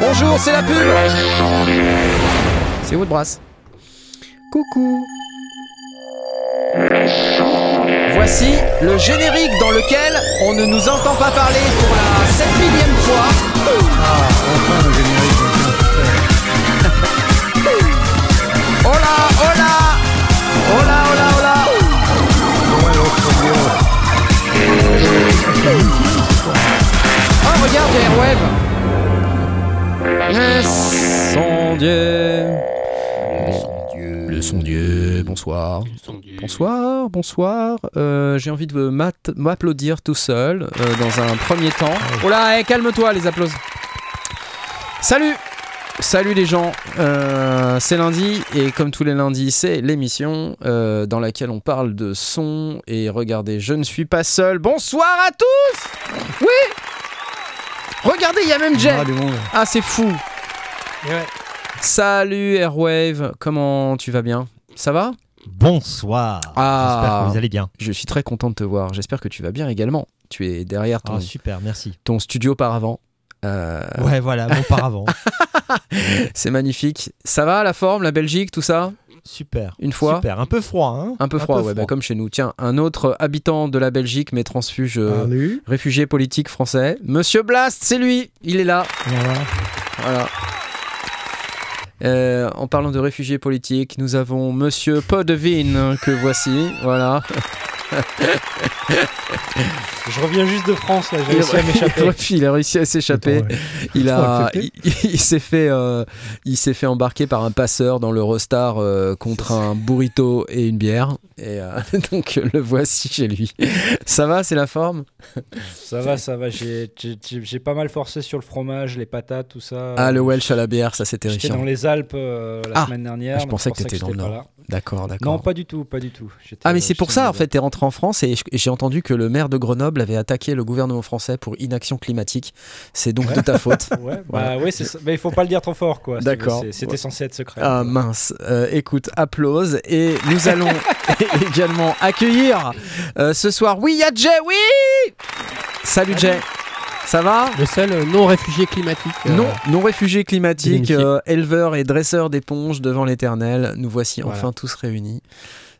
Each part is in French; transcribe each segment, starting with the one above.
Bonjour, c'est la pub C'est Woodbrass. Coucou Voici le générique dans lequel on ne nous entend pas parler pour la 7 millième fois. Ah, le générique. Regarde, Le sondier Le sondier, bonsoir. Bonsoir, bonsoir. Euh, J'ai envie de m'applaudir tout seul euh, dans un premier temps. Oh là, eh, calme-toi les applaudissements. Salut. Salut les gens, Euh, c'est lundi et comme tous les lundis c'est l'émission euh, dans laquelle on parle de son et regardez je ne suis pas seul, bonsoir à tous. Oui Regardez il y a même Jay Ah. Ah c'est fou Salut Airwave, comment tu vas bien? Ça va? Bonsoir. Ah. J'espère que vous allez bien. Je suis très content de te voir, j'espère que tu vas bien également. Tu es derrière ton, Ah, super, merci. ton studio par avant. Euh, Ouais, voilà, mon paravent. c'est magnifique. Ça va la forme, la Belgique, tout ça? Super. Une fois Super. Un peu froid, hein Un peu froid, ouais, bah, comme chez nous. Tiens, un autre habitant de la Belgique, mais transfuge, euh, Salut. réfugié politique français. Monsieur Blast, c'est lui, il est là. Voilà. Voilà. Euh, en parlant de réfugiés politiques, nous avons Monsieur Podevin que voici. Voilà. Je reviens juste de France, là, j'ai Il, réussi à m'échapper. il a réussi à s'échapper. Ouais. Il a, il, il s'est fait, euh, il s'est fait embarquer par un passeur dans l'Eurostar euh, contre un burrito et une bière. Et euh, donc le voici chez lui. Ça va, c'est la forme? Ça va, ça va. J'ai pas mal forcé sur le fromage, les patates, tout ça. Ah, le Welsh à la bière, ça c'est J'étais terrifiant. dans les Alpes euh, la Ah, semaine dernière. je mais pensais que t'étais dans le j'étais Nord. D'accord, d'accord. Non, pas du tout, pas du tout. J'étais- Ah mais c'est j'étais pour ça en fait t'es rentré en France et j'ai entendu que le maire de Grenoble avait attaqué le gouvernement français pour inaction climatique. C'est donc de ta faute. Ouais, Voilà. bah ça. Mais il faut pas le dire trop fort, quoi. D'accord. C'était censé être secret. Ah mince. Euh, écoute, applause et nous allons également accueillir euh, ce soir. Oui, il y a Jay. Oui. Salut Jay. Ça va Le seul euh, non réfugié climatique. euh, Non, non réfugié climatique, euh, éleveur et dresseur d'éponges devant l'éternel. Nous voici Voilà. enfin tous réunis.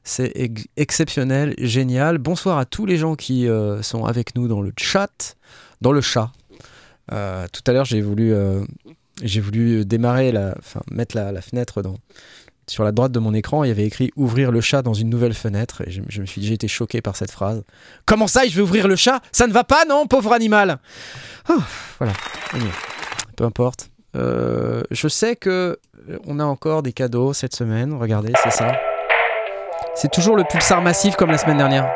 C'est ex- exceptionnel, génial. Bonsoir à tous les gens qui euh, sont avec nous dans le chat, dans le chat. Euh, tout à l'heure, j'ai voulu, euh, voulu démarrer, mettre la, fenêtre sur la droite de mon écran. Il y avait écrit ouvrir le chat dans une nouvelle fenêtre. Et je, me suis j'ai été choqué par cette phrase. Comment ça, je vais ouvrir le chat? Ça ne va pas, non, pauvre animal Ah, Voilà. Peu importe. Je sais que on a encore des cadeaux cette semaine. Regardez, c'est ça. C'est toujours le Pulsar massif comme la semaine dernière.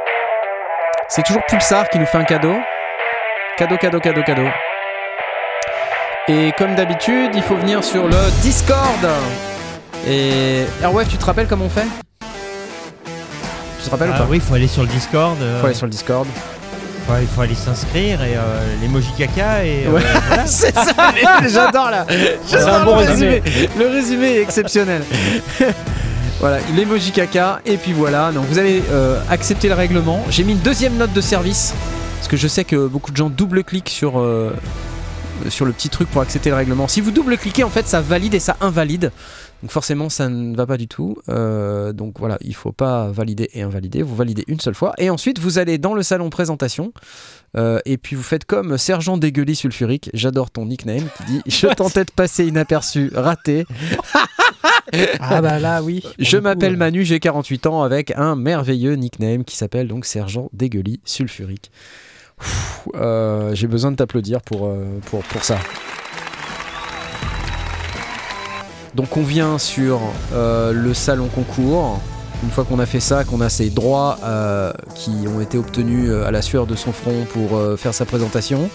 C'est toujours Pulsar qui nous fait un cadeau. Cadeau, cadeau, cadeau, cadeau. Et comme d'habitude, il faut venir sur le Discord. Et Airwave, tu te rappelles comment on fait? Tu te rappelles ou Ah pas? oui, il faut aller sur le Discord. euh, Faut aller sur le Discord. il faut aller s'inscrire et euh, l'emoji caca et. euh, Ouais. voilà. c'est ça, j'adore là. J'adore un bon le résumé. résumé. Le résumé est exceptionnel. voilà, l'emoji caca et puis voilà. Donc vous allez euh, accepter le règlement. J'ai mis une deuxième note de service parce que je sais que beaucoup de gens double-cliquent sur euh, sur le petit truc pour accepter le règlement. Si vous double-cliquez, en fait, ça valide et ça invalide. Donc forcément, ça ne va pas du tout. Euh, donc voilà, il faut pas valider et invalider. Vous validez une seule fois. Et ensuite, vous allez dans le salon présentation. Euh, et puis vous faites comme Sergent Dégueulis Sulfurique. J'adore ton nickname qui dit Je tentais de passer inaperçu, raté. Ah bah là, oui. Je m'appelle Manu, j'ai 48 ans avec un merveilleux nickname qui s'appelle donc Sergent Dégueulis Sulfurique. Euh, j'ai besoin de t'applaudir pour, pour, pour ça. Donc on vient sur euh, le salon concours. Une fois qu'on a fait ça, qu'on a ces droits euh, qui ont été obtenus euh, à la sueur de son front pour faire sa présentation.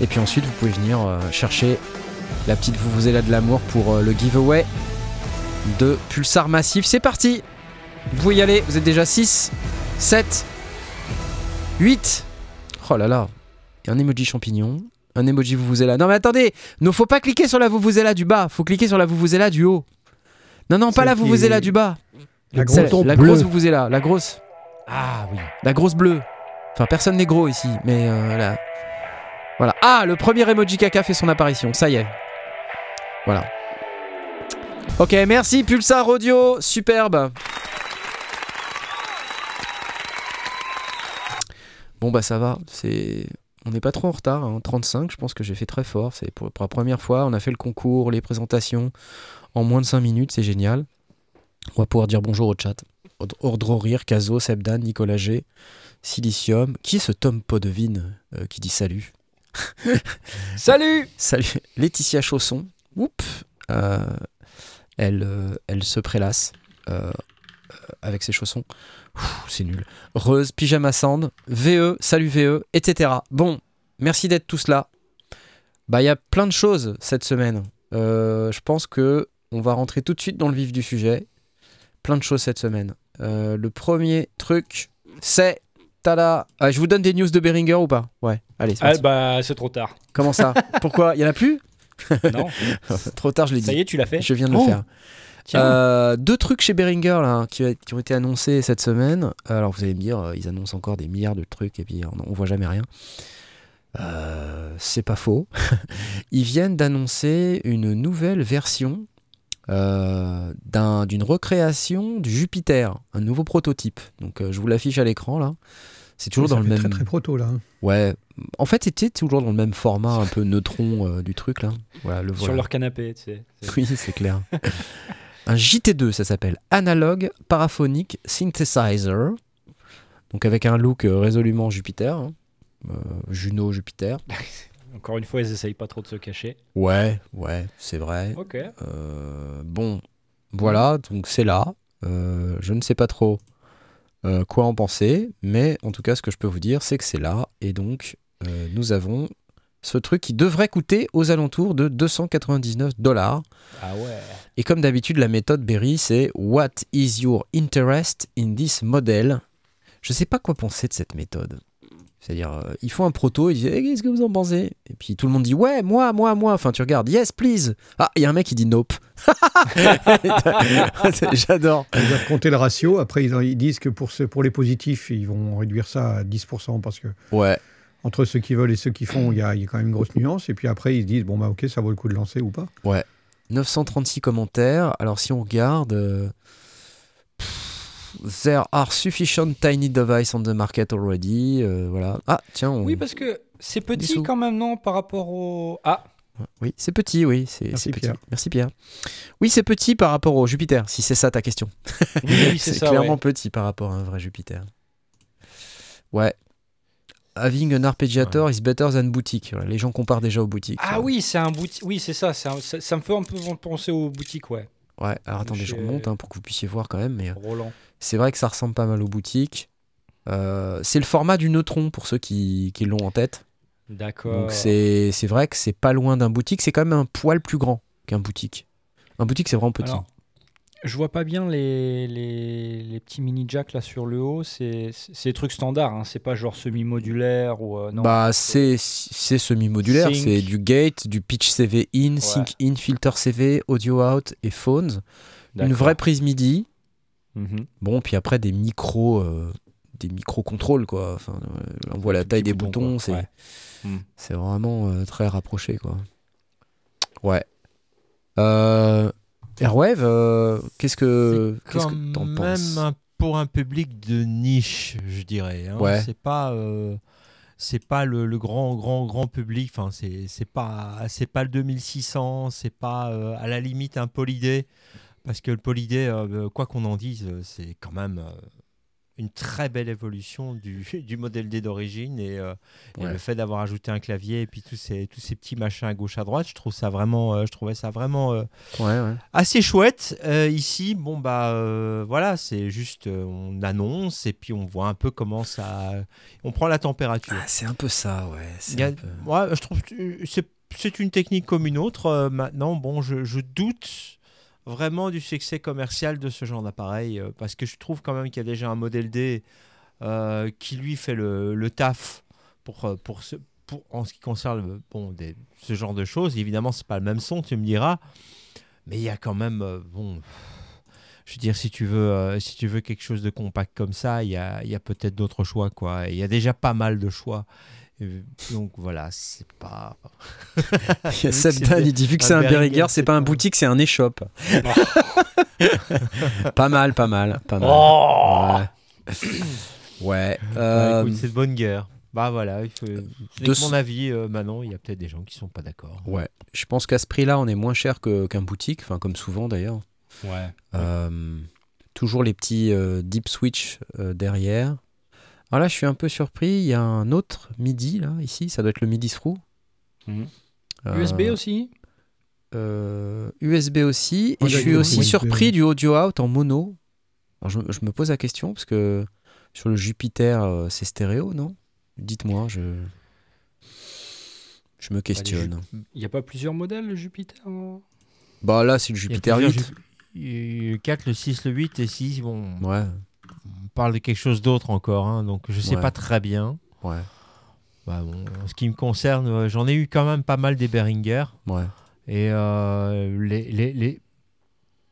Et puis ensuite, vous pouvez venir chercher la petite Vuvuzela de l'amour pour le giveaway de Pulsar Massif. C'est parti Vous pouvez y aller, vous êtes déjà 6, 7, 8. Oh là là, un emoji champignon, un emoji Vuvuzela. Non mais attendez, ne faut pas cliquer sur la Vuvuzela du bas, faut cliquer sur la Vuvuzela du haut. Non, non, pas la Vuvuzela est- du bas. La grosse la bleue. grosse Vuvuzela, la grosse, Ah oui. la grosse bleue. Enfin, personne n'est gros ici, mais euh, la, Voilà. Ah, le premier emoji caca fait son apparition. Ça y est. Voilà. Ok, merci Pulsar Audio, superbe. Bon bah ça va, c'est on n'est pas trop en retard, hein. 35, je pense que j'ai fait très fort, c'est pour, pour la première fois, on a fait le concours, les présentations en moins de 5 minutes, c'est génial. On va pouvoir dire bonjour au chat. Ordre Rire, Caso, Sebdan, Nicolas G, Silicium. Qui est ce Tom Podevine euh, qui dit salut? Salut Salut Laetitia Chausson. Oups Euh, elle, euh, elle se prélasse avec ses chaussons. C'est nul. Reuse, Pyjama Sand, VE, salut VE, etc. Bon, merci d'être tous là. Bah, il y a plein de choses cette semaine. Euh, je pense que on va rentrer tout de suite dans le vif du sujet. Plein de choses cette semaine. Euh, le premier truc, c'est. Tada Ah, Je vous donne des news de Beringer ou pas? Ouais, allez, c'est Ah bah c'est trop tard. Comment ça? Pourquoi? Il y en a plus? Non, Trop tard, je l'ai ça dit. y est, tu l'as fait. Je viens de le Oh, faire. Euh, deux trucs chez Behringer là, qui, qui ont été annoncés cette semaine. Alors vous allez me dire, euh, ils annoncent encore des milliards de trucs et puis on, on voit jamais rien. Euh, c'est pas faux. ils viennent d'annoncer une nouvelle version euh, d'un- d'une recréation du Jupiter, un nouveau prototype. Donc euh, je vous l'affiche à l'écran là. C'est toujours Ça dans le même. Très très proto là. hein. Ouais. En fait, c'était toujours dans le même format, un peu neutron euh, du truc là. Voilà, le Sur voilà. leur canapé, tu sais. Oui, c'est clair. un JT2, ça s'appelle Analog Paraphonic Synthesizer. Donc avec un look euh, résolument Jupiter. hein. Euh, Juno Jupiter. Encore une fois, ils essayent pas trop de se cacher. Ouais, ouais, c'est vrai. Ok. Euh, bon, voilà, donc c'est là. Euh, je ne sais pas trop quoi en penser, mais en tout cas, ce que je peux vous dire, c'est que c'est là. Et donc, nous avons ce truc qui devrait coûter aux alentours de 299 dollars. Ah ouais. Et comme d'habitude, la méthode Berry, c'est What is your interest in this model? Je sais pas quoi penser de cette méthode. C'est-à-dire, euh, ils font un proto, ils disent Eh, Qu'est-ce que vous en pensez? Et puis tout le monde dit Ouais, moi, moi, moi. Enfin, tu regardes, Yes, please. Ah, il y a un mec qui dit Nope. J'adore. Ils doivent compter le ratio. Après, ils, disent que pour, ceux- pour les positifs, ils vont réduire ça à 10% parce que Ouais. Entre ceux qui veulent et ceux qui font, il y a, il y a quand même une grosse nuance. Et puis après, ils se disent bon, bah ok, ça vaut le coup de lancer ou pas. 936 commentaires. Alors, si on regarde. euh, There are sufficient tiny devices on the market already. euh, voilà. Ah, tiens. On... Oui, parce que c'est petit Dissous. quand même, non, par rapport au. Ah, Oui, c'est petit, oui. C'est Merci, c'est petit. Pierre. Merci Pierre. Oui, c'est petit par rapport au Jupiter, si c'est ça ta question. oui, oui, c'est ça. clairement ouais. petit par rapport à un vrai Jupiter. Ouais. Having an arpeggiator is better than boutique. Voilà, les gens comparent déjà aux boutiques. Ah oui, c'est un boutique. Oui, c'est ça, ça. Ça me fait un peu penser aux boutiques, ouais. Ouais, alors attendez, je remonte hein, pour que vous puissiez voir quand même. Mais euh, Roland. c'est vrai que ça ressemble pas mal aux boutiques. Euh, c'est le format du neutron pour ceux qui, qui l'ont en tête. D'accord. Donc c'est c'est vrai que c'est pas loin d'un boutique. C'est quand même un poil plus grand qu'un boutique. Un boutique, c'est vraiment petit. Alors, je vois pas bien les, les, les petits mini jacks là sur le haut. C'est des trucs standards. Hein. C'est pas genre semi-modulaire ou euh, non. Bah, c'est semi-modulaire, c'est du gate, du pitch CV in, sync in, filter CV, audio out et phones. Une vraie prise MIDI. Mhm. Bon, puis après des micros, euh, des micro contrôles quoi. Enfin, euh, on voit la taille des boutons, quoi. c'est Ouais. C'est vraiment euh, très rapproché quoi. Ouais. Euh, Airwave, euh, qu'est-ce que qu'est-ce Quand que t'en même penses un- pour un public de niche, je dirais. hein. Ouais. C'est pas, euh, c'est pas le, le grand, grand, grand public. Enfin, c'est, pas, c'est pas le 2600. C'est pas euh, à la limite un Polydé, parce que le Polydé, quoi qu'on en dise, c'est quand même une très belle évolution du, du modèle D d'origine et, euh, et le fait d'avoir ajouté un clavier et puis tous ces, tous ces petits machins à gauche à droite, je trouve ça vraiment, euh, je trouvais ça vraiment euh, Ouais, ouais. assez chouette. Ici, bon bah voilà, c'est juste on annonce et puis on voit un peu comment ça, on prend la température. Ah, c'est un peu ça, ouais. a- peu- je trouve c'est c'est une technique comme une autre. Maintenant, bon, je, je doute vraiment du succès commercial de ce genre d'appareil euh, parce que je trouve quand même qu'il y a déjà un modèle D euh, qui lui fait le, taf pour, euh, pour, ce, pour en ce qui concerne bon, ce genre de choses. Évidemment, c'est pas le même son, tu me diras, mais il y a quand même bon. Je veux dire, si tu veux, si tu veux quelque chose de compact comme ça, il y a, y a peut-être d'autres choix, quoi. Il y a déjà pas mal de choix. Et donc voilà, c'est pas. Il y a Sebdan, il dit vu que c'est un Behringer, c'est pas un boutique, c'est un échoppe. pas mal, pas mal, pas mal. Oh ouais. Ouais. Bah, euh, c'est de bonne guerre. Bah voilà, il faut... c'est De mon avis. euh, maintenant, il y a peut-être des gens qui sont pas d'accord. ouais. Je pense qu'à ce prix-là, on est moins cher qu'un boutique, enfin comme souvent d'ailleurs. Ouais. Euh, toujours les petits euh, deep switch derrière. Alors là, je suis un peu surpris. Il y a un autre MIDI là, ici. Ça doit être le MIDI Through. Mhm. Euh, USB aussi euh, USB aussi. Oh, et je suis aussi USB. surpris du audio out en mono. Alors je, je me pose la question parce que sur le Jupiter, euh, c'est stéréo, non? Dites-moi, je. Je me questionne. Il n'y a pas plusieurs modèles, le Jupiter Bah là, c'est le Jupiter plusieurs 8. Ju- Le 4, le 6, le 8 et 6, bon, Ouais, parle de quelque chose d'autre encore, hein, donc je sais Ouais. pas très bien. ouais, Bah, bon, en ce qui me concerne, euh, j'en ai eu quand même pas mal des Behringer. ouais. Et euh, les, les, les,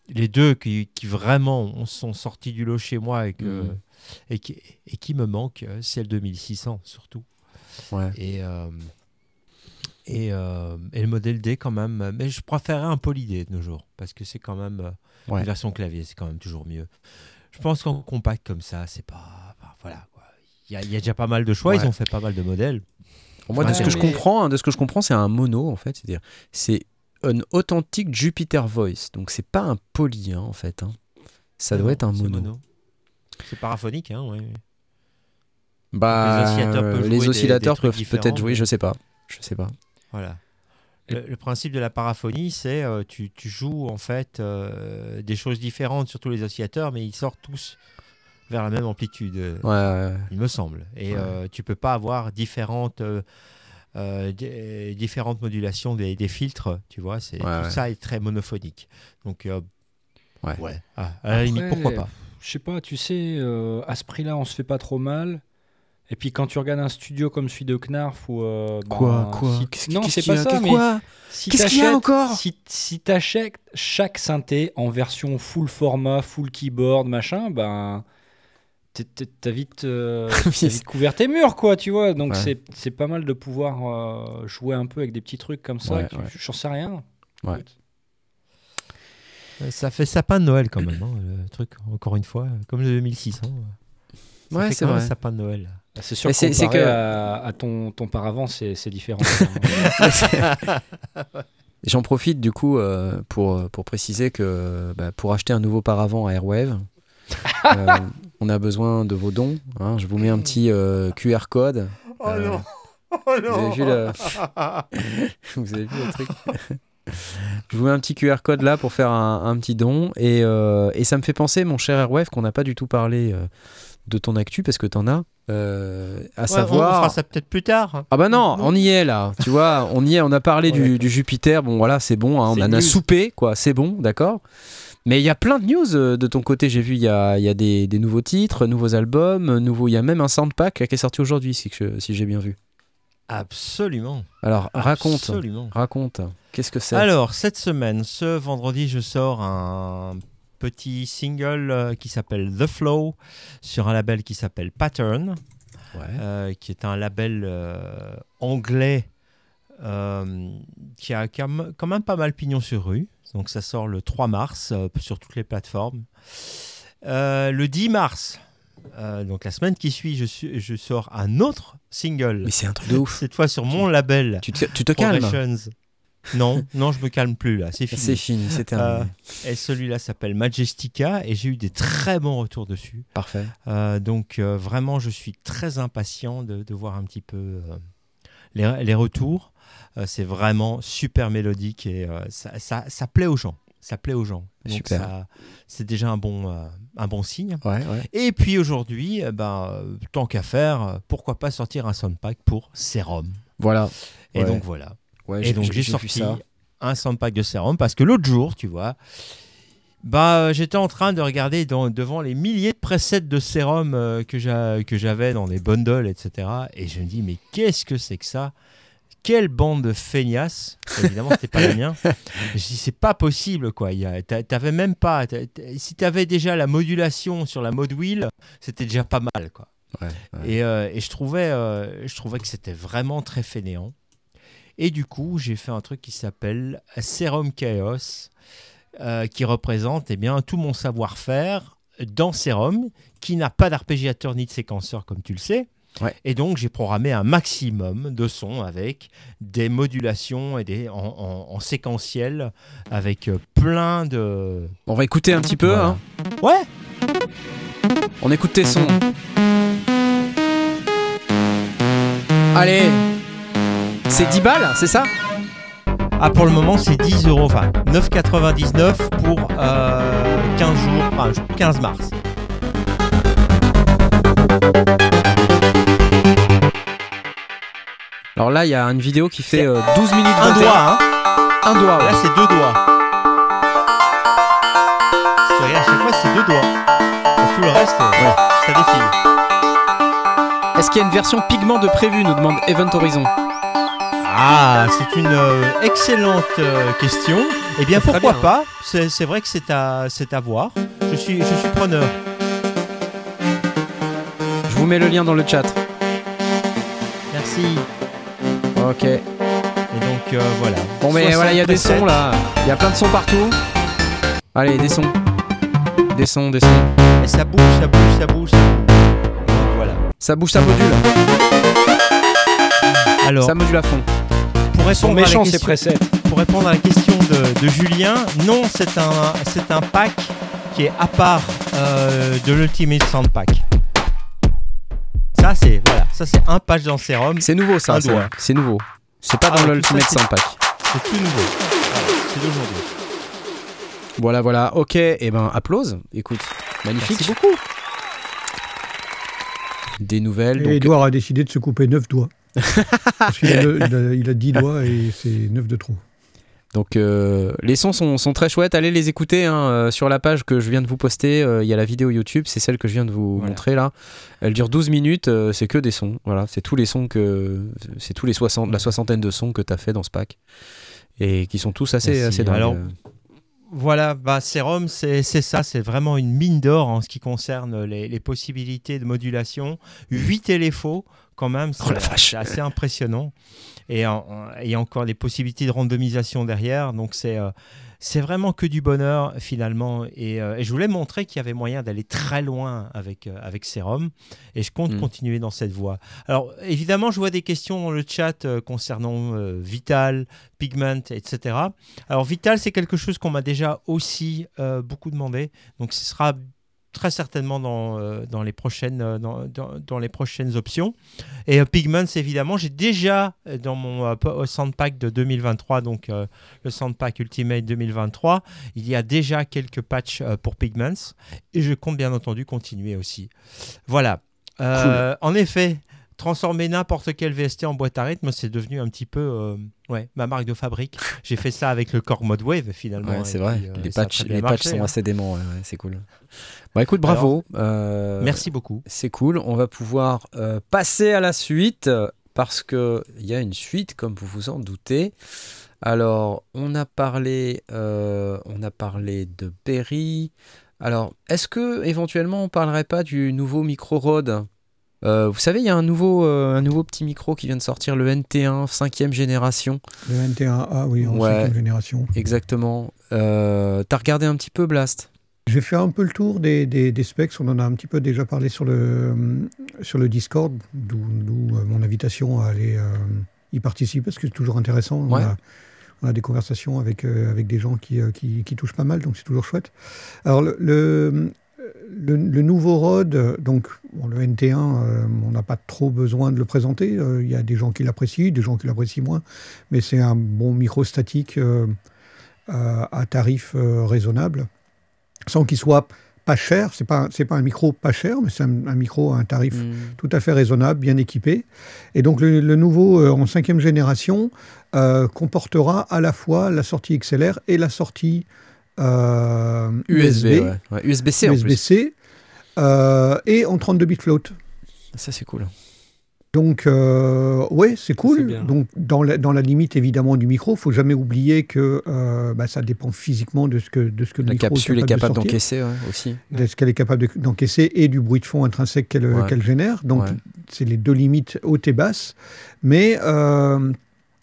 les deux qui, qui vraiment sont sortis du lot chez moi et, que, Mhm. et, qui, et qui me manquent, euh, c'est le 2600 surtout. ouais. Et, euh, et, euh, et le modèle D quand même. Mais je préférerais un Poly D de nos jours parce que c'est quand même Ouais. une version clavier, c'est quand même toujours mieux. Je pense qu'en compact comme ça, c'est pas. enfin, voilà. Il y, a, il y a déjà pas mal de choix, Ouais. ils ont fait pas mal de modèles. Moi, de ce que je comprends, hein, de ce que je comprends, c'est un mono en fait. C'est-à-dire, c'est un authentique Jupiter Voice. Donc c'est pas un poly hein, en fait. hein. Ça doit Non, être un c'est mono. C'est paraphonique, hein, ouais. Bah, Les oscillateurs peuvent jouer les oscillateurs des peuvent peut-être jouer, mais- je sais pas. Je sais pas. Voilà. Le, le principe de la paraphonie, c'est euh, tu, tu joues en fait euh, des choses différentes sur tous les oscillateurs, mais ils sortent tous vers la même amplitude, euh, Ouais, ouais, ouais. il me semble. Et Ouais. euh, tu peux pas avoir différentes, euh, euh, di- différentes modulations des, des filtres, tu vois. C'est tout ouais. ça est très monophonique. Donc euh, Ouais. Ah, à la limite, pourquoi pas? Je sais pas, tu sais, euh, à ce prix-là, on se fait pas trop mal. Et puis quand tu regardes un studio comme celui de Knarf ou euh, ben, si- Qu'est-ce non, c'est pas a ça, mais quoi si Qu'est-ce qu'il y a encore Si, si t'achètes chaque synthé en version full format, full keyboard, machin, ben t'as vite, euh, t'as vite couvert tes murs, quoi, tu vois. Donc Ouais. c'est c'est pas mal de pouvoir euh, jouer un peu avec des petits trucs comme ça. Ouais, ouais. J'en sais rien. Ouais. Ça fait sapin de Noël quand même, hein, le truc, encore une fois, comme le 2600. Ça Ouais, c'est vrai. sapin de Noël. C'est sûr c'est- que- à, à ton, ton paravent, c'est c'est différent. J'en profite du coup euh, pour, pour préciser que bah, pour acheter un nouveau paravent à Airwave, euh, on a besoin de vos dons. hein. Je vous mets un petit euh, QR code. Oh Euh, non Oh Vous avez vu le, vous avez vu le truc? Je vous mets un petit QR code là pour faire un, un petit don. Et, euh, et ça me fait penser, mon cher Airwave, qu'on n'a pas du tout parlé euh, de ton actu parce que t'en as. euh, à Ouais, savoir. On fera ça peut-être plus tard. Ah bah non, on y est là, tu vois, on y est, on a parlé du, du Jupiter, bon voilà, c'est bon, hein, on en a soupé, quoi, c'est bon, d'accord Mais il y a plein de news euh, de ton côté, j'ai vu, il y a, il y a des, des nouveaux titres, nouveaux albums, nouveaux, il y a même un soundpack là, qui est sorti aujourd'hui, si, si j'ai bien vu. Absolument. Alors, raconte, Absolument. raconte, qu'est-ce que c'est? Alors, cette semaine, ce vendredi, je sors un petit single euh, qui s'appelle The Flow sur un label qui s'appelle Pattern, Ouais. euh, qui est un label euh, anglais qui, a, quand même pas mal pignon sur rue. Donc, ça sort le 3 mars sur toutes les plateformes. Le 10 mars, euh, donc la semaine qui suit, je, suis- je sors un autre single. Mais c'est un truc de ouf, Cette fois sur mon label. tu te, tu te calmes. Non, non, je me calme plus là, c'est fini. c'est fini, c'est terminé, Et celui-là s'appelle Majestica et j'ai eu des très bons retours dessus. parfait. Euh, donc euh, vraiment, je suis très impatient de, de voir un petit peu euh, les, les retours. Euh, c'est vraiment super mélodique et euh, ça, ça- ça plaît aux gens. Ça plaît aux gens. Donc c'est déjà un bon, euh, un bon signe. Ouais, ouais. Et puis aujourd'hui, eh ben, euh, tant qu'à faire, euh, pourquoi pas sortir un soundpack pour Serum. Voilà. Et Ouais. donc voilà. Ouais, Et donc j'ai sorti ça. un soundpack de sérum parce que l'autre jour, tu vois, bah euh, j'étais en train de regarder dans- devant les milliers de presets de sérum euh, que j'a- que j'avais dans les bundles, etc. Et je me dis mais qu'est-ce que c'est que ça? Quelle bande de feignasses Évidemment, c'était pas la mienne. Je dis c'est pas possible quoi. T'avais même pas. Si t'avais déjà la modulation sur la mode wheel, c'était déjà pas mal quoi. Ouais, ouais. Et, euh, et je, trouvais, euh, je trouvais que c'était vraiment très fainéant. Et du coup, j'ai fait un truc qui s'appelle Serum Chaos, euh, qui représente eh bien, tout mon savoir-faire dans Serum, qui n'a pas d'arpégiateur ni de séquenceur, comme tu le sais. Ouais. Et donc, j'ai programmé un maximum de sons avec des modulations et des, en, en- en séquentiel, avec euh, plein de. On va écouter un petit peu. Voilà. hein. Ouais! On écoute tes sons. Allez C'est 10 balles, c'est ça? Ah, pour le moment, c'est 10 euros, enfin 9,99 pour euh, 15 jours, enfin 15 mars. Alors là, il y a une vidéo qui fait euh, 12 minutes Un 21. doigt, hein Un doigt, ouais. Là, c'est deux doigts. C'est rien, à chaque fois, c'est deux doigts. Et tout le reste, euh, Ouais. ça défile. Est-ce qu'il y a une version pigment de prévu nous demande Event Horizon. Ah, c'est une euh, excellente euh, question. Eh bien, pourquoi bien. pas? C'est vrai que c'est à, c'est à voir. Je suis, je suis preneur. Je vous mets le lien dans le chat. Merci. Ok. Et donc, euh, voilà. Bon, mais 60 voilà, il y a des sons là. Il y a plein de sons partout. Allez, des sons. Des sons, des sons. Et ça bouge, ça bouge, ça bouge. ça bouge. Voilà. Ça bouge, ça module. Alors, Ça module à fond. Pour répondre, à la ces question, presets. pour répondre à la question de, de Julien, non, c'est un, c'est un pack qui est à part euh, de l'Ultimate Sound Pack. Ça, c'est voilà, ça c'est un patch dans Serum. C'est nouveau ça. Un c'est- doigt. C'est nouveau. C'est pas Ah, dans l'Ultimate Sound Pack. C'est tout nouveau. Voilà, c'est d'aujourd'hui. Voilà, voilà. Ok, et ben, applause. Écoute, magnifique. Merci beaucoup. Des nouvelles. Et donc- Edouard a décidé de se couper 9 doigts. Parce qu'il a, le- il a, il a 10 doigts et c'est 9 de trop. Donc euh, les sons sont, sont très chouettes, allez les écouter hein, euh, sur la page que je viens de vous poster, euh, il y a la vidéo YouTube, c'est celle que je viens de vous Voilà. montrer là. Elle dure 12 minutes, euh, c'est que des sons, voilà, c'est tous les sons que c'est tous les 60 la soixantaine de sons que tu as fait dans ce pack et qui sont tous assez Merci. assez dingues. Alors, Voilà, bah, Serum, c'est c'est ça, c'est vraiment une mine d'or en ce qui concerne les, les possibilités de modulation. 8 téléphos, quand même, c'est Oh c'est assez impressionnant. Et il y a encore des possibilités de randomisation derrière, donc c'est euh, c'est vraiment que du bonheur finalement. Et, euh, et je voulais montrer qu'il y avait moyen d'aller très loin avec, euh, avec Serum, et je compte Mm. continuer dans cette voie. Alors évidemment, je vois des questions dans le chat euh, concernant Vital, Pigment, etc. Alors Vital, c'est quelque chose qu'on m'a déjà aussi beaucoup demandé. Donc ce sera très certainement dans, euh, dans, les, prochaines, euh, dans, dans- dans les prochaines options. Et euh, Pigments, évidemment, j'ai déjà dans mon Soundpack de 2023, donc le Soundpack Ultimate 2023, il y a déjà quelques patchs pour Pigments. Et je compte bien entendu continuer aussi. Voilà. Euh, En effet, transformer n'importe quel VST en boîte à rythme, c'est devenu un petit peu euh, ouais, ma marque de fabrique. J'ai fait ça avec le Core Mode Wave finalement. Ouais, c'est vrai, puis, euh, les patchs, les patchs sont hein. assez déments, ouais, ouais, c'est cool. Bon écoute, bravo. euh, Merci beaucoup. C'est cool. On va pouvoir euh, passer à la suite parce que il y a une suite, comme vous vous en doutez. Alors, on a parlé, euh, on a parlé de Berry. Alors, est-ce que éventuellement on parlerait pas du nouveau micro Rode Euh, Vous savez, il y a un nouveau, euh, un nouveau petit micro qui vient de sortir, le NT1 cinquième génération. Le NT1A, oui, en Ouais. cinquième génération. Exactement. Euh, T'as regardé un petit peu Blast? J'ai fait un peu le tour des, des- des specs. On en a un petit peu déjà parlé sur le, sur le Discord, d'où euh, mon invitation à aller euh, y participer, parce que c'est toujours intéressant. On, a, on a des conversations avec, euh, avec des gens qui, qui, qui touchent pas mal, donc c'est toujours chouette. Alors, le, le, le- le nouveau Rode, euh, donc bon, le NT1, euh, on n'a pas trop besoin de le présenter. Euh, Il y a des gens qui l'apprécient, des gens qui l'apprécient moins, mais c'est un bon micro statique euh, à, tarif raisonnable sans qu'il soit pas cher. C'est pas c'est pas un micro pas cher, mais c'est un, un micro à un tarif Hmm. tout à fait raisonnable, bien équipé. Et donc le, le nouveau euh, en cinquième génération euh, comportera à la fois la sortie XLR et la sortie euh, USB, ouais. Ouais, USB-C en plus. USB-C euh, et en 32 bits float. Ça c'est cool. Donc, euh, ouais, c'est cool. Donc, dans la, dans la limite évidemment du micro, faut jamais oublier que euh, bah, ça dépend physiquement de ce que, de ce que le La micro capsule est capable d'encaisser ouais, aussi. de ce qu'elle est capable de- d'encaisser et du bruit de fond intrinsèque qu'elle Ouais. génère. Donc, Ouais. c'est les deux limites haute et basse. Mais euh,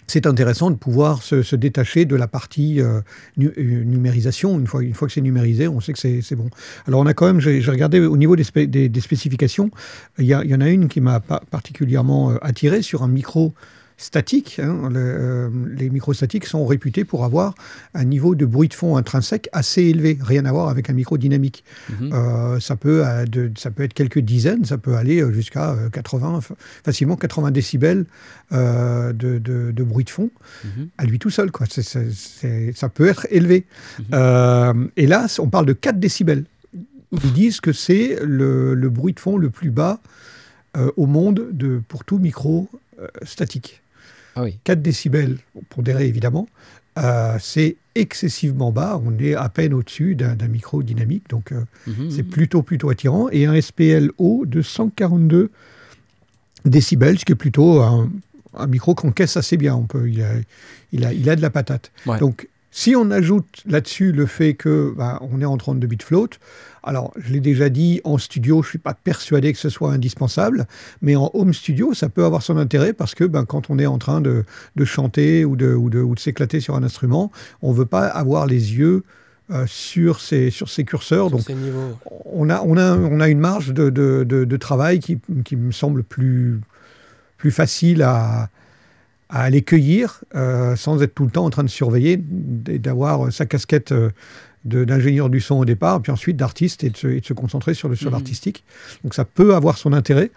c'est intéressant de pouvoir se, détacher de la partie euh, euh, numérisation. Une fois, une fois que c'est numérisé, on sait que c'est bon. Alors, on a quand même, j'ai regardé au niveau des, spé- des- des spécifications, il y, en a une qui m'a pa- particulièrement euh, attiré sur un micro statique. hein. Le- euh, les micros statiques sont réputés pour avoir un niveau de bruit de fond intrinsèque assez élevé, rien à voir avec un micro dynamique. Mhm. Euh, ça, peut, euh, de- ça peut être quelques dizaines, ça peut aller jusqu'à euh, 80, fa- facilement 80 décibels de, de- de bruit de fond Mhm. à lui tout seul. Quoi. Ça peut être élevé. Mhm. Et là, on parle de 4 décibels. Ils disent que c'est le, le bruit de fond le plus bas au monde de, pour tout micro euh, statique. Ah oui. 4 décibels, pondéré évidemment, euh, c'est excessivement bas. On est à peine au-dessus d'un micro dynamique. Donc, euh, Mhm. c'est plutôt, plutôt attirant. Et un SPL haut de 142 décibels, ce qui est plutôt un, un micro qu'on caisse assez bien. On peut, il, a, il, a, il a de la patate. Ouais. Donc, si on ajoute là-dessus le fait que bah, on est en 32 bits float, alors je l'ai déjà dit, en studio, je ne suis pas persuadé que ce soit indispensable, mais en home studio, ça peut avoir son intérêt parce que ben, quand on est en train de, de chanter ou de, ou de, ou de s'éclater sur un instrument, on ne veut pas avoir les yeux euh, sur, ces, sur ces curseurs. Donc, Sur ces niveaux. on a, on a, on a une marge de, de, de- de travail qui, qui me semble plus, plus facile à, à aller cueillir euh, sans être tout le temps en train de surveiller et d'avoir sa casquette euh, de- d'ingénieur du son au départ, puis ensuite d'artiste et, de se- et de se concentrer sur le sur Mhm. l'artistique. Donc ça peut avoir son intérêt.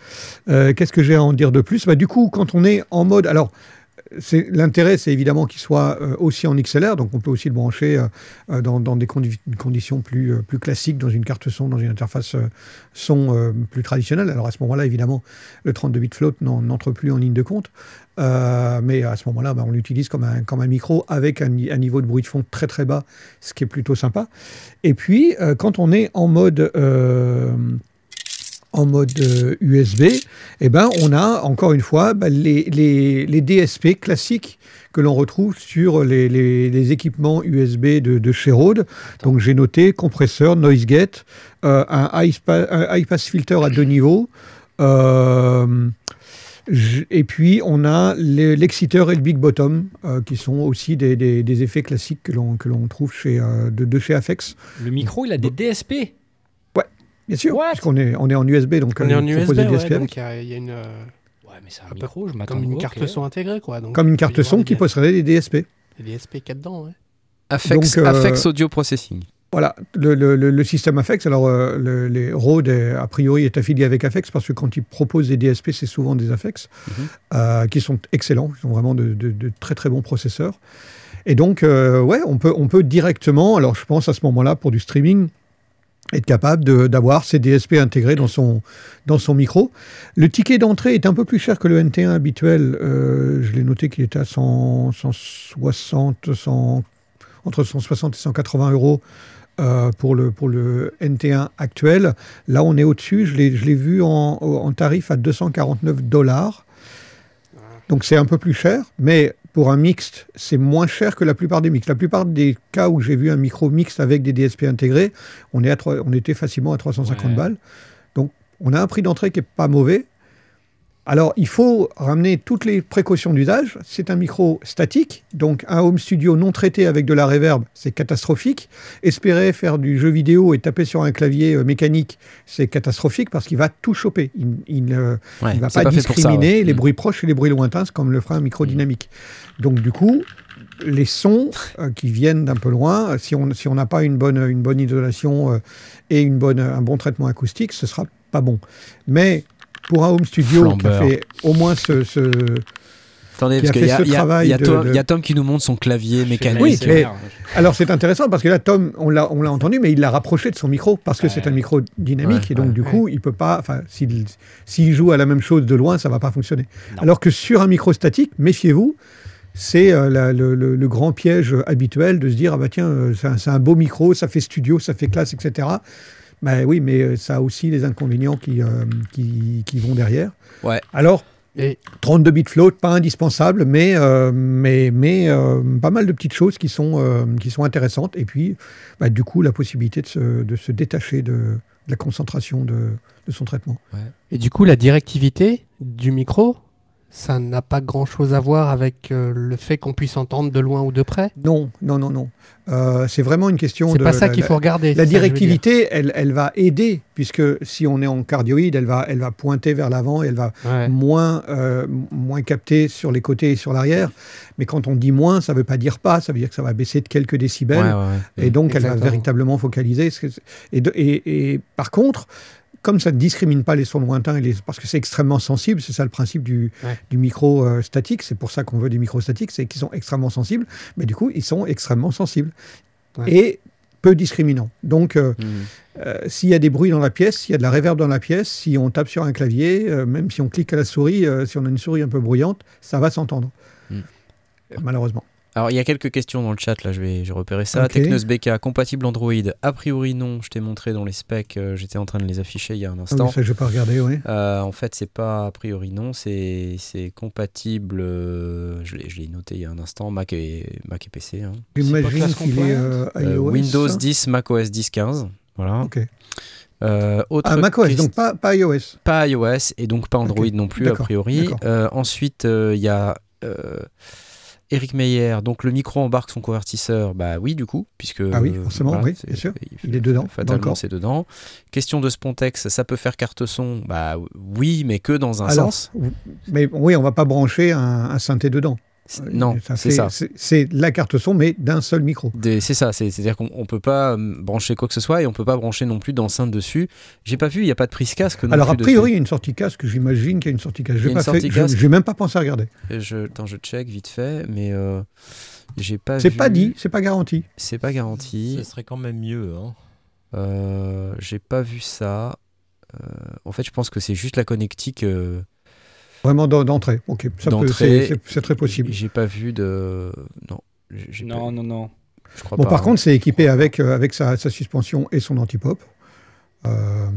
Euh, Qu'est-ce que j'ai à en dire de plus? Bah, Du coup, quand on est en mode... Alors, L'intérêt, c'est évidemment qu'il soit euh, aussi en XLR, donc on peut aussi le brancher euh, euh, dans, des condi- conditions plus, classiques, dans une carte son, dans une interface son plus traditionnelle. Alors à ce moment-là, évidemment, le 32 bit float n'en- n'entre plus en ligne de compte, mais à ce moment-là, bah, on l'utilise comme un, micro avec un, un niveau de bruit de fond très très bas, ce qui est plutôt sympa. Et puis, quand on est en mode... euh, en mode euh, USB, eh ben, on a encore une fois bah, les, DSP classiques que l'on retrouve sur les, équipements USB de, de chez Rode. Donc j'ai noté compresseur, noise gate, euh, un, high spa- un high pass filter à deux niveaux. euh, et puis on a l'exciteur et le big bottom, euh, qui sont aussi des, effets classiques que l'on trouve chez, euh, de, de chez Afex. Le micro, il a des DSP. Bien sûr, What? puisqu'on est, on est en USB, donc On est euh, en il USB, propose des ouais, donc il y a, il y a une, euh, Ouais, mais c'est un Un peu micro, je comme une carte son intégrée, quoi. Donc, comme une carte son qui posséderait des DSP. des DSP qu'il y a dedans, ouais. Affex, Donc, euh, Audio Processing. Voilà, le, le- le- système Afex, alors euh, le- les Rode, est- a priori, est affilié avec Afex parce que quand ils proposent des DSP, c'est souvent des Afex Mhm. euh, qui sont excellents, ils sont vraiment de, de- de très très bons processeurs. Et donc, euh, ouais, on peut, on peut directement, alors je pense à ce moment-là, pour du streaming, être capable d'avoir ces DSP intégrés dans son, dans son micro. Le ticket d'entrée est un peu plus cher que le NT1 habituel. Euh, je l'ai noté qu'il était à 100, 160, 100 entre 160 et 180 euros euh, pour, le, pour le NT1 actuel. Là, on est au-dessus. Je l'ai je l'ai vu en, en tarif à 249 dollars. Donc c'est un peu plus cher, mais pour un mixte, c'est moins cher que la plupart des mixtes. La plupart des cas où j'ai vu un micro mixte avec des DSP intégrés, on, est à on était facilement à 350 Ouais. balles. Donc on a un prix d'entrée qui n'est pas mauvais. Alors, il faut ramener toutes les précautions d'usage. C'est un micro statique, donc un home studio non traité avec de la reverb, c'est catastrophique. Espérer faire du jeu vidéo et taper sur un clavier euh, mécanique, c'est catastrophique parce qu'il va tout choper. Il, il, euh, Ouais, ne va pas, ça, discriminer ouais. les Mm. bruits proches et les bruits lointains comme le ferait un micro dynamique. Donc, du coup, les sons euh, qui viennent d'un peu loin, si on si on n'a pas une bonne, une bonne isolation euh, et une bonne, un bon traitement acoustique, ce sera pas bon. Mais pour un home studio qui a Flambeur. fait au moins ce, ce- Attendez, qui parce a qu'il fait y, a- ce il y a- travail il y a de- Tom- de- il y a Tom qui nous montre son clavier mécanique. Oui, mais-. Alors c'est intéressant parce que là, Tom, on l'a, on l'a entendu, mais il l'a rapproché de son micro parce que Ouais. c'est un micro dynamique Ouais, et donc ouais, du ouais. coup, il peut pas. Enfin, s'il, s'il joue à la même chose de loin, ça va pas fonctionner. Non. Alors que sur un micro statique, méfiez-vous. C'est euh, le, le- le grand piège habituel de se dire ah bah tiens euh, c'est un, c'est un beau micro, ça fait studio, ça fait classe, etc. Ben oui, mais euh, ça a aussi les inconvénients qui, euh, qui, qui vont derrière. Ouais. Alors Et 32 bits float, pas indispensable, mais, euh, mais, mais euh, pas mal de petites choses qui sont, euh, qui sont intéressantes. Et puis, bah, du coup, la possibilité de se, de se détacher de, de la concentration de, de son traitement. Et du coup, la directivité du micro, ça n'a pas grand-chose à voir avec euh, le fait qu'on puisse entendre de loin ou de près. Non, non, non, non. Euh, c'est vraiment une question C'est de. pas ça qu'il faut regarder. La c'est directivité, elle, elle va aider, puisque si on est en cardioïde, elle va, elle va pointer vers l'avant, elle va Ouais. moins, euh, moins capter sur les côtés et sur l'arrière. Mais quand on dit moins, ça ne veut pas dire pas, ça veut dire que ça va baisser de quelques décibels. Ouais, ouais, ouais. Et donc, elle va véritablement focaliser. Et, de- et- et par contre, comme ça ne discrimine pas les sons lointains, et les- parce que c'est extrêmement sensible, c'est ça le principe du, Ouais. du micro euh, statique, c'est pour ça qu'on veut des micros statiques, c'est qu'ils sont extrêmement sensibles, mais du coup, ils sont extrêmement sensibles. Ouais. Et peu discriminants. Donc, euh, Mhm. euh, s'il y a des bruits dans la pièce, s'il y a de la réverb dans la pièce, si on tape sur un clavier, même si on clique à la souris, si on a une souris un peu bruyante, ça va s'entendre. Mm. Euh, Malheureusement. Alors, il y a quelques questions dans le chat, là, je vais, j'ai repéré ça. Ok. Technos BK, compatible Android A priori, non. Je t'ai montré dans les specs, euh, j'étais en train de les afficher il y a un Ah instant. oui, ça, je n'ai pas regardé, oui. Euh, en fait, c'est pas a priori non, c'est c'est compatible. euh, je l'ai je l'ai noté il y a un instant, Mac et Mac et PC. hein. J'imagine classe qu'il est compliant euh, Euh, iOS. Windows 10, Mac OS 10, 15. Voilà. Ok. Euh, autre Ah, macOS, quest- donc pas, pas iOS. pas iOS et donc pas Android non plus a priori. Euh, ensuite, euh, il y a euh, Eric Meyer. Donc le micro embarque son convertisseur. Bah oui, du coup, puisque Ah oui, forcément, oui, bien sûr. il, Il est dedans, dans le Fatalement, c'est dedans. Question de Spontex, ça peut faire carte son? Bah oui, mais que dans un Alors, sens. Mais oui, on va pas brancher un, un synthé dedans. C'est- Non, c'est ça. C'est la carte son, mais d'un seul micro. C'est ça, c'est- c'est-à-dire qu'on on peut pas euh, brancher quoi que ce soit et on peut pas brancher non plus d'enceinte dessus. J'ai pas vu, il n'y a pas de prise casque. Non Alors, a priori, il y a une sortie casque. J'imagine qu'il y a une sortie casque. Je n'ai même pas pensé à regarder. Je, attends, je check vite fait, mais euh, j'ai pas. C'est pas dit, c'est pas garanti. C'est pas garanti. Ce serait quand même mieux. Hein. Euh, j'ai pas vu ça. Euh, en fait, je pense que c'est juste la connectique. euh, Vraiment d'en- d'entrée. Ok, c'est très possible. J'ai pas vu de. Non. Non, pas- non, non. je crois Bon, pas. par hein. contre, c'est équipé avec, euh, avec sa, sa suspension et son anti-pop. Euh,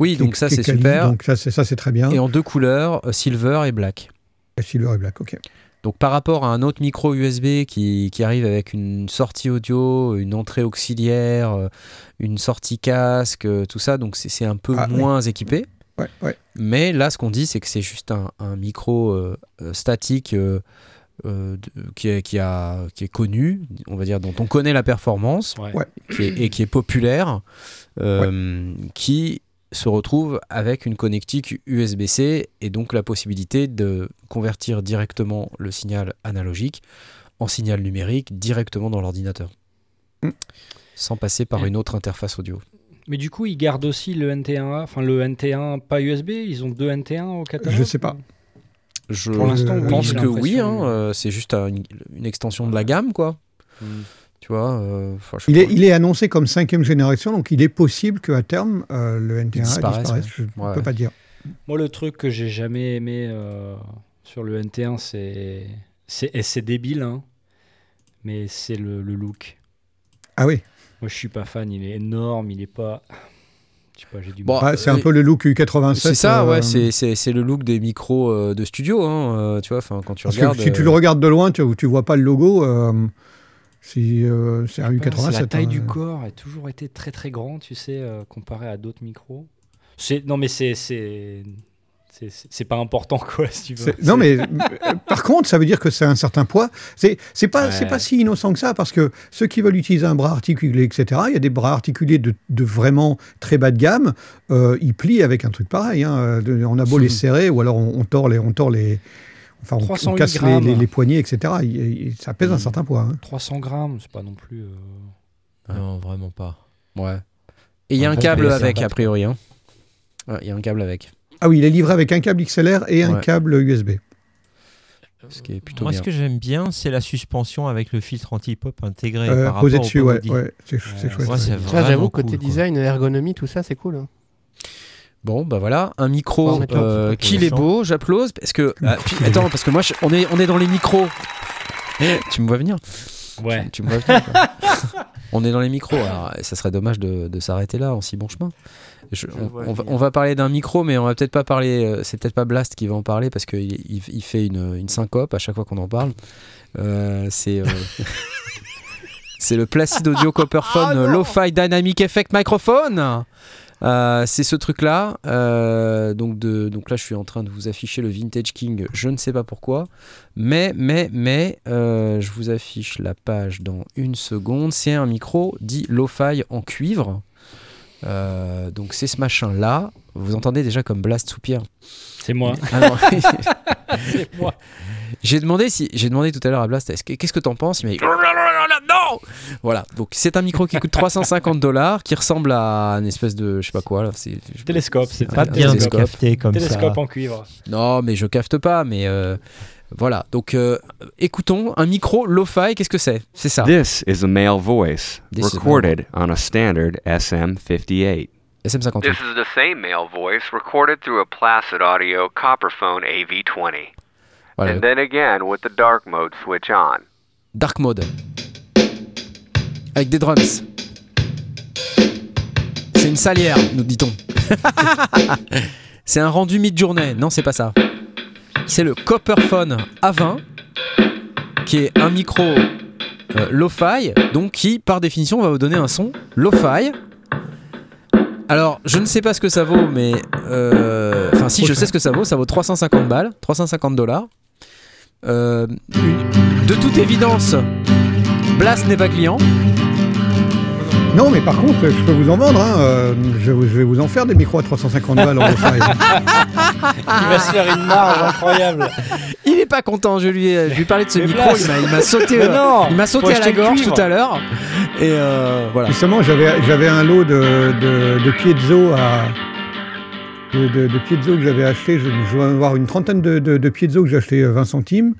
oui, donc ça c'est super. Donc ça, c'est ça, c'est très bien. Et en deux couleurs, euh, silver et black. Silver et black, ok. Donc par rapport à un autre micro USB qui, qui arrive avec une sortie audio, une entrée auxiliaire, une sortie casque, tout ça, donc c'est c'est un peu Ah, oui. moins équipé. Ouais, ouais. Mais là, ce qu'on dit, c'est que c'est juste un, un micro euh, euh, statique euh, euh, de- qui, est, qui, a, qui est connu, on va dire, dont on connaît la performance Ouais. Ouais. qui est- et qui est populaire, euh, qui se retrouve avec une connectique USB-C et donc la possibilité de convertir directement le signal analogique en signal numérique directement dans l'ordinateur. Mm. Sans passer par une autre interface audio. Mais du coup, ils gardent aussi le NT1A, enfin le NT1 pas USB, ils ont deux NT1 au catalogue Je sais pas. Je Pour l'instant, oui, pense que oui, hein, euh, c'est juste un- une, une extension de la gamme, quoi. Hmm. Tu vois, euh, Il est, pas. il est annoncé comme cinquième génération, donc il est possible qu'à terme, euh, le NT1 disparaisse, disparaisse. ouais. Je ne Ouais, peux pas dire. Moi, le truc que j'ai jamais aimé euh, sur le NT1, c'est. c'est- Et c'est débile, hein, mais c'est le, le look. Ah oui, Moi, je suis pas fan, il est énorme, il est pas. Je sais pas, j'ai du Bon, mal. C'est un peu le look U87. C'est ça, euh, ouais, c'est- c'est c'est le look des micros euh, de studio, hein, euh, tu vois, enfin, quand tu Parce regardes. que si tu le regardes de loin, tu, tu vois pas le logo. euh, si, euh, c'est un Je sais pas, U87. c'est La taille hein. du corps a toujours été très très grand, tu sais, euh, comparé à d'autres micros. C'est non mais c'est c'est pas important quoi si tu veux. Non, mais euh, par contre, ça veut dire que c'est un certain poids. C'est c'est pas, Ouais. c'est pas si innocent que ça, parce que ceux qui veulent utiliser un bras articulé, etc., il y a des bras articulés de, de vraiment très bas de gamme, euh, ils plient avec un truc pareil. hein. De- On a beau les serrer, ou alors on, on tord les. On tord les Enfin, on- on, 308 casse les, les- les poignées, etc. Il- il- ça pèse un Mhm. certain poids. hein. 300 grammes, c'est pas non plus. euh. Non, vraiment pas. Ouais. Et il y a Un câble avec, a priori. hein. Ouais, Il y a un câble avec. Ah oui, il est livré avec un câble XLR et un Ouais. câble USB. Ce qui est plutôt Moi, bien. ce que j'aime bien, c'est la suspension avec le filtre anti-pop intégré. Euh, par posé rapport au dessus, ouais, ouais, c'est chouette. ouais, j'avoue, côté quoi. design, ergonomie, tout ça, c'est cool. hein. Bon, bah voilà, un micro Bon, euh, qu'il est beau, j'applause. Parce que. ah, puis, attends, parce que moi, je- on, est, on est dans les micros. tu me vois venir? Ouais. Tu me vois venir. On est dans les micros. Alors, ça serait dommage de, de s'arrêter là en si bon chemin. Je- Je on, va, venir. on va parler d'un micro, mais on va peut-être pas parler. euh, c'est peut-être pas Blast qui va en parler parce qu'il il, il fait une, une syncope à chaque fois qu'on en parle. Euh, c'est euh, c'est le Placid Audio Copperphone euh, Lo-Fi Dynamic Effect Microphone. Euh, c'est ce truc-là. Euh, donc, de, donc là, je suis en train de vous afficher le Vintage King. Je ne sais pas pourquoi. Mais, mais, mais, euh, je vous affiche la page dans une seconde. C'est un micro dit Lo-Fi en cuivre. Euh, donc c'est ce machin-là. Vous entendez déjà comme Blast soupir. C'est moi. Alors, C'est moi. j'ai demandé si j'ai demandé tout à l'heure à Blast est-ce que- qu'est-ce que t'en penses il m'a dit non voilà donc c'est un micro qui coûte 350 dollars qui ressemble à une espèce de je sais pas quoi là c'est je- Télescope, c'est Pas un bien de télescope. comme Télescope ça. en cuivre. non mais je cafte pas mais euh, voilà donc euh, écoutons un micro lo-fi qu'est-ce que c'est? C'est ça. This is a male voice This recorded on a standard SM58. SM58 This is the same male voice recorded through a Placid Audio Copperphone AV20. voilà. And then again with the dark mode switch on. dark mode. Avec des drums. C'est une salière nous dit-on. C'est un rendu mid-journée. Non c'est pas ça c'est le Copperphone A20 qui est un micro euh, lo-fi donc qui par définition va vous donner un son lo-fi. Alors je ne sais pas ce que ça vaut mais euh, enfin si je sais ce que ça vaut ça vaut 350 balles 350 dollars. Euh, de toute évidence Blast n'est pas client Non, mais par contre, je peux vous en vendre. hein, euh, je, je vais vous en faire des micros à 350 balles en. Il va se faire une marge incroyable. il est pas content je lui ai, je lui ai parlé de ce Mais micro il m'a- sauté euh, non il m'a sauté à la gorge tout à l'heure et euh, voilà Justement, j'avais j'avais un lot de, de, de piezo à. De, de, de piezo que j'avais acheté. Je, je dois avoir une trentaine de, de, de piezo que j'ai acheté 20 centimes.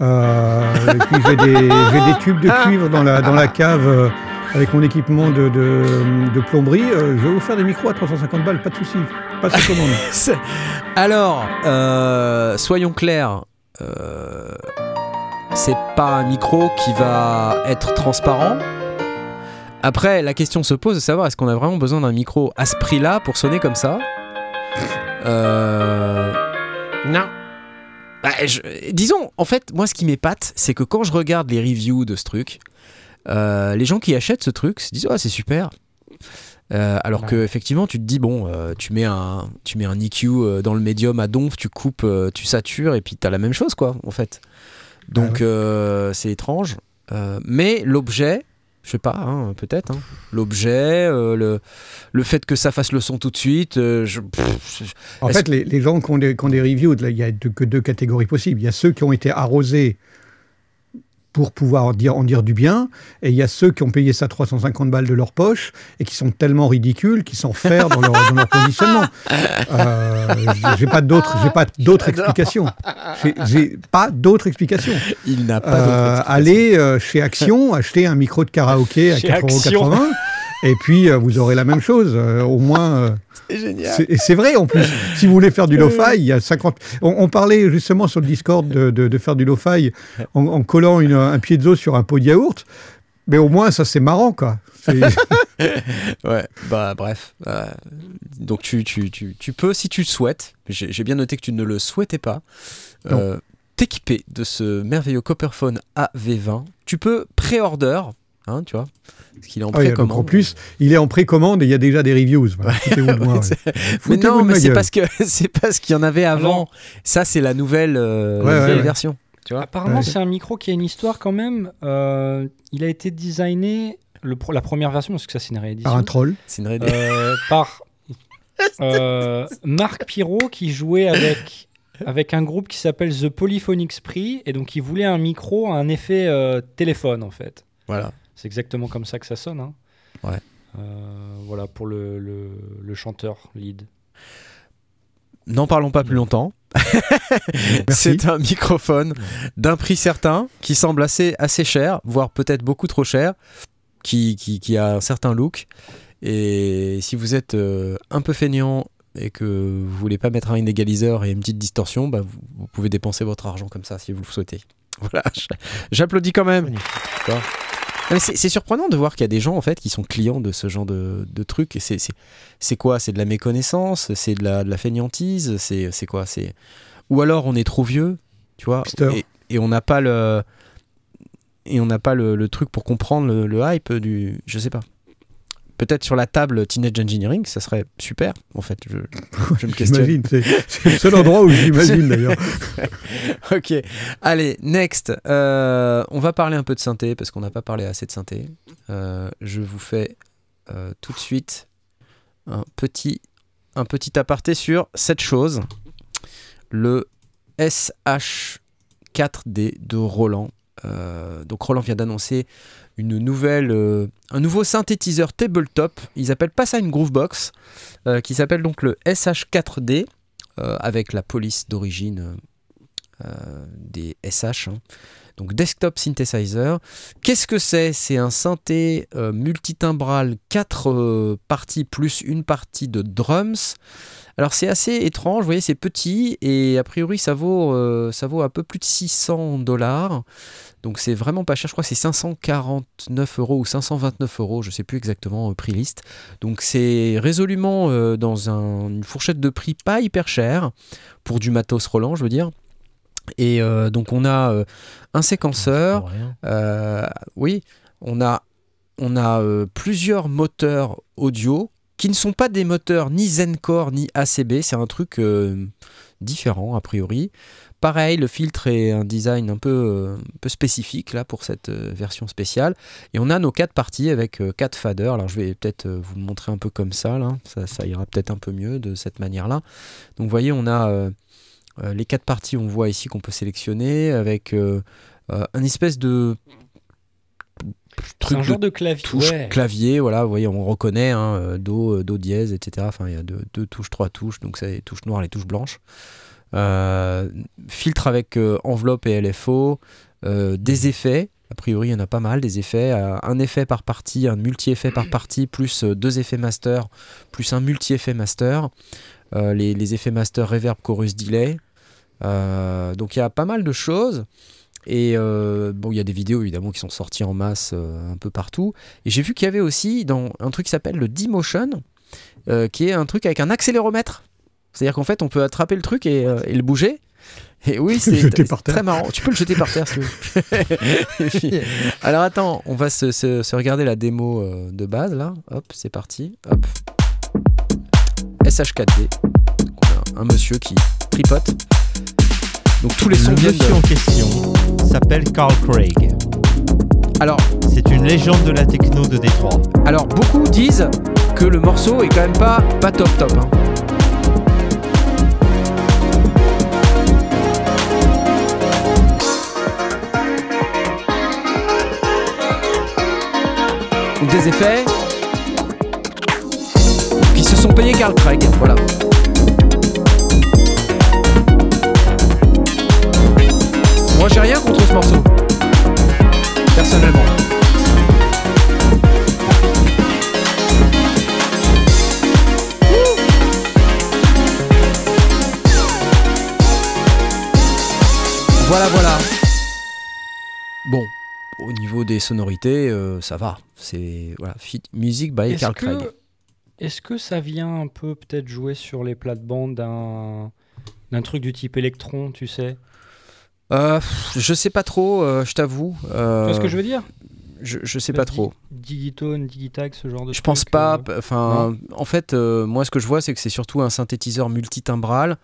Euh, et puis j'ai des, j'ai des tubes de cuivre dans la, dans la cave euh, avec mon équipement de, de, de plomberie. Euh, je vais vous faire des micros à 350 balles, pas de souci. Pas de commande. Alors, euh, soyons clairs, euh, c'est pas un micro qui va être transparent. Après, la question se pose de savoir est-ce qu'on a vraiment besoin d'un micro à ce prix-là pour sonner comme ça? Euh, Non. bah, je- disons, en fait, moi, ce qui m'épate, c'est que quand je regarde les reviews de ce truc, euh, les gens qui achètent ce truc se disent, oh, c'est super. Euh, alors Ouais. que effectivement, tu te dis bon, euh, tu mets un, tu mets un EQ euh, dans le médium à donf, tu coupes, tu satures et puis t'as la même chose quoi, en fait. Donc Ah c'est étrange, mais l'objet, je sais pas, hein, peut-être, hein. l'objet, le, le fait que ça fasse le son tout de suite, je, pff, je- En fait, les, les gens qui ont des, qui ont des reviews, il n'y a deux- que deux catégories possibles. Il y a ceux qui ont été arrosés pour pouvoir en dire, en dire du bien, et il y a ceux qui ont payé ça 350 balles de leur poche et qui sont tellement ridicules qu'ils s'en ferment dans leur, dans leur positionnement. Euh, j'ai pas d'autres, j'ai pas d'autres explications. J'ai- pas d'autres explications. il n'a pas Euh, allez euh, chez Action, acheter un micro de karaoké à Chez 4,80€, et puis euh, vous aurez la même chose. euh, au moins. euh, C'est génial. Et c'est vrai en plus. si vous voulez faire du lo-fi, il y a 50. On, on parlait justement sur le Discord de, de- de faire du lo-fi en, en collant une- un piezo sur un pot de yaourt. Mais au moins, ça c'est marrant quoi. Ouais, bah bref. Donc tu, tu, tu, tu peux, si tu le souhaites, j'ai bien noté que tu ne le souhaitais pas, t'équiper de ce merveilleux Copperphone AV20. Tu peux pré-order, hein, tu vois, parce qu'il est en Ah précommande. en plus, il est en précommande et il y a déjà des reviews. Voilà, foutez-vous de moi, ouais. C'est- mais non, mais ma c'est parce que c'est parce qu'il y en avait avant. Ça, c'est la nouvelle, euh, Ouais, la ouais, nouvelle ouais. version. Tu vois Apparemment, Ouais. c'est un micro qui a une histoire quand même. Euh, il a été designé, le, pro- la première version, parce que ça c'est une réédition, Par un troll. C'est une ré- euh, par euh, Marc Pirot qui jouait avec, avec un groupe qui s'appelle The Polyphonic Spree. Et donc, il voulait un micro à un effet euh, téléphone en fait. Voilà. C'est exactement comme ça que ça sonne. hein. Ouais. Euh, voilà pour le, le, le chanteur lead. N'en parlons pas plus longtemps. C'est un microphone d'un prix certain qui semble assez, assez cher, voire peut-être beaucoup trop cher, qui, qui, qui a un certain look. Et si vous êtes euh, un peu feignant et que vous voulez pas mettre un égaliseur et une petite distorsion, bah, vous, vous pouvez dépenser votre argent comme ça si vous le souhaitez. Voilà, j'applaudis quand même. C'est surprenant de voir qu'il y a des gens en fait qui sont clients de ce genre de. Et c'est- quoi? C'est de la méconnaissance? C'est de la, de la fainéantise? C'est quoi? C'est ou alors on est trop vieux, tu vois, et on n'a pas le et on n'a pas le, le truc pour comprendre le, le hype du. Je sais pas. Peut-être sur la table Teenage Engineering, ça serait super. En fait, je, je me questionne. C'est le seul endroit où j'imagine d'ailleurs. ok, allez, next. Euh, on va parler un peu de synthé parce qu'on n'a pas parlé assez de synthé. Euh, je vous fais euh, tout de suite un petit, un petit aparté sur cette chose. Le SH4D de Roland. Donc Roland vient d'annoncer une nouvelle, euh, un nouveau synthétiseur tabletop. Ils appellent pas ça une Groovebox, euh, qui s'appelle donc le SH4D euh, avec la police d'origine des SH. hein. Donc Desktop Synthesizer. Qu'est-ce que c'est? C'est un synthé multitimbral 4 parties plus une partie de drums. Alors c'est assez étrange, vous voyez c'est petit et a priori ça vaut, ça vaut un peu plus de 600 dollars. Donc c'est vraiment pas cher, je crois que c'est 549 euros ou 529 euros, je sais plus exactement euh, prix liste. Donc c'est résolument euh, dans un- une fourchette de prix pas hyper cher pour du matos Roland, je veux dire. Et euh, donc on a un séquenceur, oui, on a, on a plusieurs moteurs audio qui ne sont pas des moteurs ni Zencore ni ACB, c'est un truc différent a priori. Pareil, le filtre est un design un peu, euh, un peu spécifique là pour cette euh, version spéciale. Et on a nos quatre parties avec euh, quatre faders. Alors je vais peut-être vous le montrer un peu comme ça, là. Ça, ça ira peut-être un peu mieux de cette manière-là. Donc vous voyez, on a euh, les quatre parties, on voit ici qu'on peut sélectionner avec euh, un espèce de truc un genre de clavier. touche ouais. clavier, voilà, vous voyez, on reconnaît hein, do, do dièse, etc. Enfin, il y a deux, deux touches, trois touches, donc c'est les touches noires, les touches blanches. Euh, filtre avec euh, enveloppe et LFO, euh, des effets. A priori, il y en a pas mal, des effets. un effet par partie, un multi-effet par partie, plus deux effets master, plus un multi-effet master. Les, effets master reverb, chorus, delay. Donc il y a pas mal de choses. Et bon, il y a des vidéos évidemment qui sont sorties en masse un peu partout. Et j'ai vu qu'il y avait aussi dans un truc qui s'appelle le D-Motion, qui est un truc avec un accéléromètre. C'est-à-dire qu'en fait, on peut attraper le truc et, euh, et le bouger. Et oui, c'est très marrant. Tu peux le jeter par terre si tu veux. Et puis- alors attends, on va se, se- se regarder la démo euh, de base là. Hop, c'est parti. Hop. SH4D. Donc, on a un monsieur qui tripote. Donc tous les sons Le viennent monsieur de... en question s'appelle Carl Craig. Alors, C'est une légende de la techno de Détroit. alors beaucoup disent que le morceau est quand même pas, pas top top. hein. Des effets qui se sont payés Carl Craig, voilà. Moi j'ai rien contre ce morceau, personnellement. Niveau des sonorités, euh, ça va. C'est voilà, fit- musique by Carl Craig. que, est-ce que ça vient un peu peut-être jouer sur les plates-bandes d'un truc du type électron, tu sais? Euh, je sais pas trop, euh, je t'avoue. Tu vois ce que je veux dire? je, je sais pas trop. Digitone, Digitag, ce genre de Je truc, pense pas. Enfin, en fait, moi, ce que je vois, c'est que c'est surtout un synthétiseur multitimbral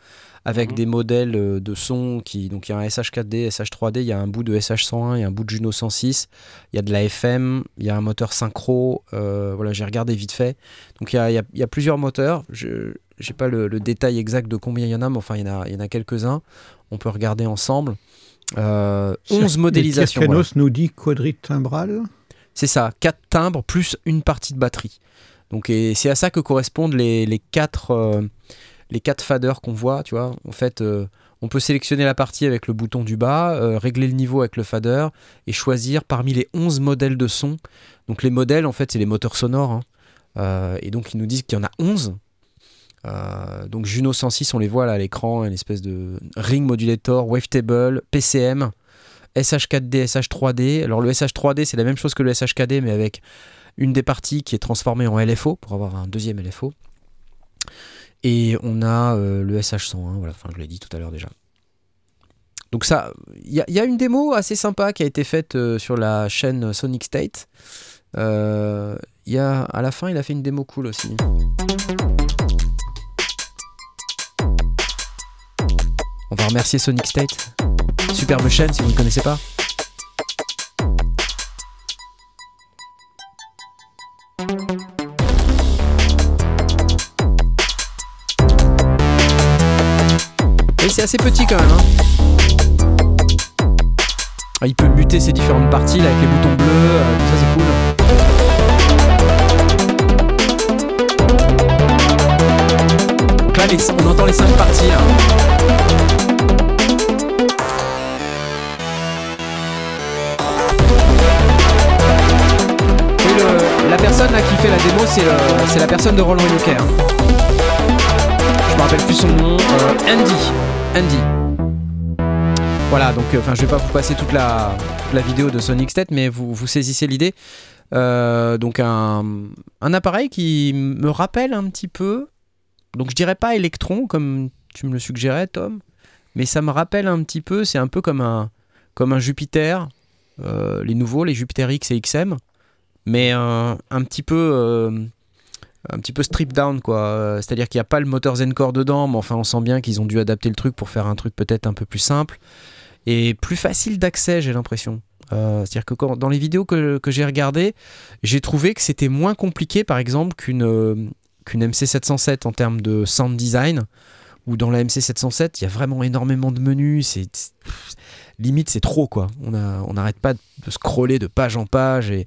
avec Mhm. des modèles euh, de son qui. Donc, il y a un SH4D, SH3D, il y a un bout de SH101 et un bout de Juno 106. Il y a de la FM, il y a un moteur synchro. euh, voilà, j'ai regardé vite fait. Donc, il y a, il y a- il y a plusieurs moteurs. Je n'ai pas le, le détail exact de combien il y en a, mais enfin, il y en a, il y en a quelques-uns. On peut regarder ensemble. Euh, 11 modélisations. voilà. Nous dit quadritimbral. C'est ça, 4 timbres plus une partie de batterie. Donc et c'est à ça que correspondent les, les quatre euh, les quatre faders qu'on voit, tu vois. En fait, euh, on peut sélectionner la partie avec le bouton du bas, euh, régler le niveau avec le fader et choisir parmi les 11 modèles de son. Donc les modèles, en fait, c'est les moteurs sonores. hein. Euh, et donc ils nous disent qu'il y en a 11. Euh, donc Juno 106, on les voit là à l'écran, une espèce de ring modulator, wavetable, PCM, SH4D, SH3D. Alors le SH3D, c'est la même chose que le SH4D, mais avec une des parties qui est transformée en LFO pour avoir un deuxième LFO. Et on a euh, le SH101, voilà, enfin je l'ai dit tout à l'heure déjà. Donc ça, il y, a- une démo assez sympa qui a été faite euh, sur la chaîne Sonic State. Euh, a, à la fin, il a fait une démo cool aussi. On va remercier Sonic State. Superbe chaîne si vous ne connaissez pas. C'est assez petit quand même. hein. Ah, il peut muter ses différentes parties là, avec les boutons bleus, euh, tout ça c'est cool. On entend les cinq parties là. Et la personne qui fait la démo, c'est la personne de Roland Yoker. hein. Je me rappelle plus son nom. euh, Andy. Voilà, donc euh, enfin, je vais pas vous passer toute la, vidéo de Sonic State, mais vous, vous saisissez l'idée. Euh, donc un, appareil qui me rappelle un petit peu, donc je dirais pas Electron comme tu me le suggérais, Tom, mais ça me rappelle un petit peu. C'est un peu comme un comme un Jupiter, euh, les nouveaux, les Jupiter X et XM, mais un petit peu un petit peu strip down quoi. Euh, C'est-à-dire qu'il n'y a pas le moteur Zencore dedans, mais enfin on sent bien qu'ils ont dû adapter le truc pour faire un truc peut-être un peu plus simple et plus facile d'accès, j'ai l'impression. Euh, C'est-à-dire que dans les vidéos que, que j'ai regardées, j'ai trouvé que c'était moins compliqué, par exemple, qu'une euh, qu'une MC707 en termes de sound design, où dans la MC707, il y a vraiment énormément de menus, c'est limite c'est trop quoi. On a- on n'arrête pas de scroller de page en page et,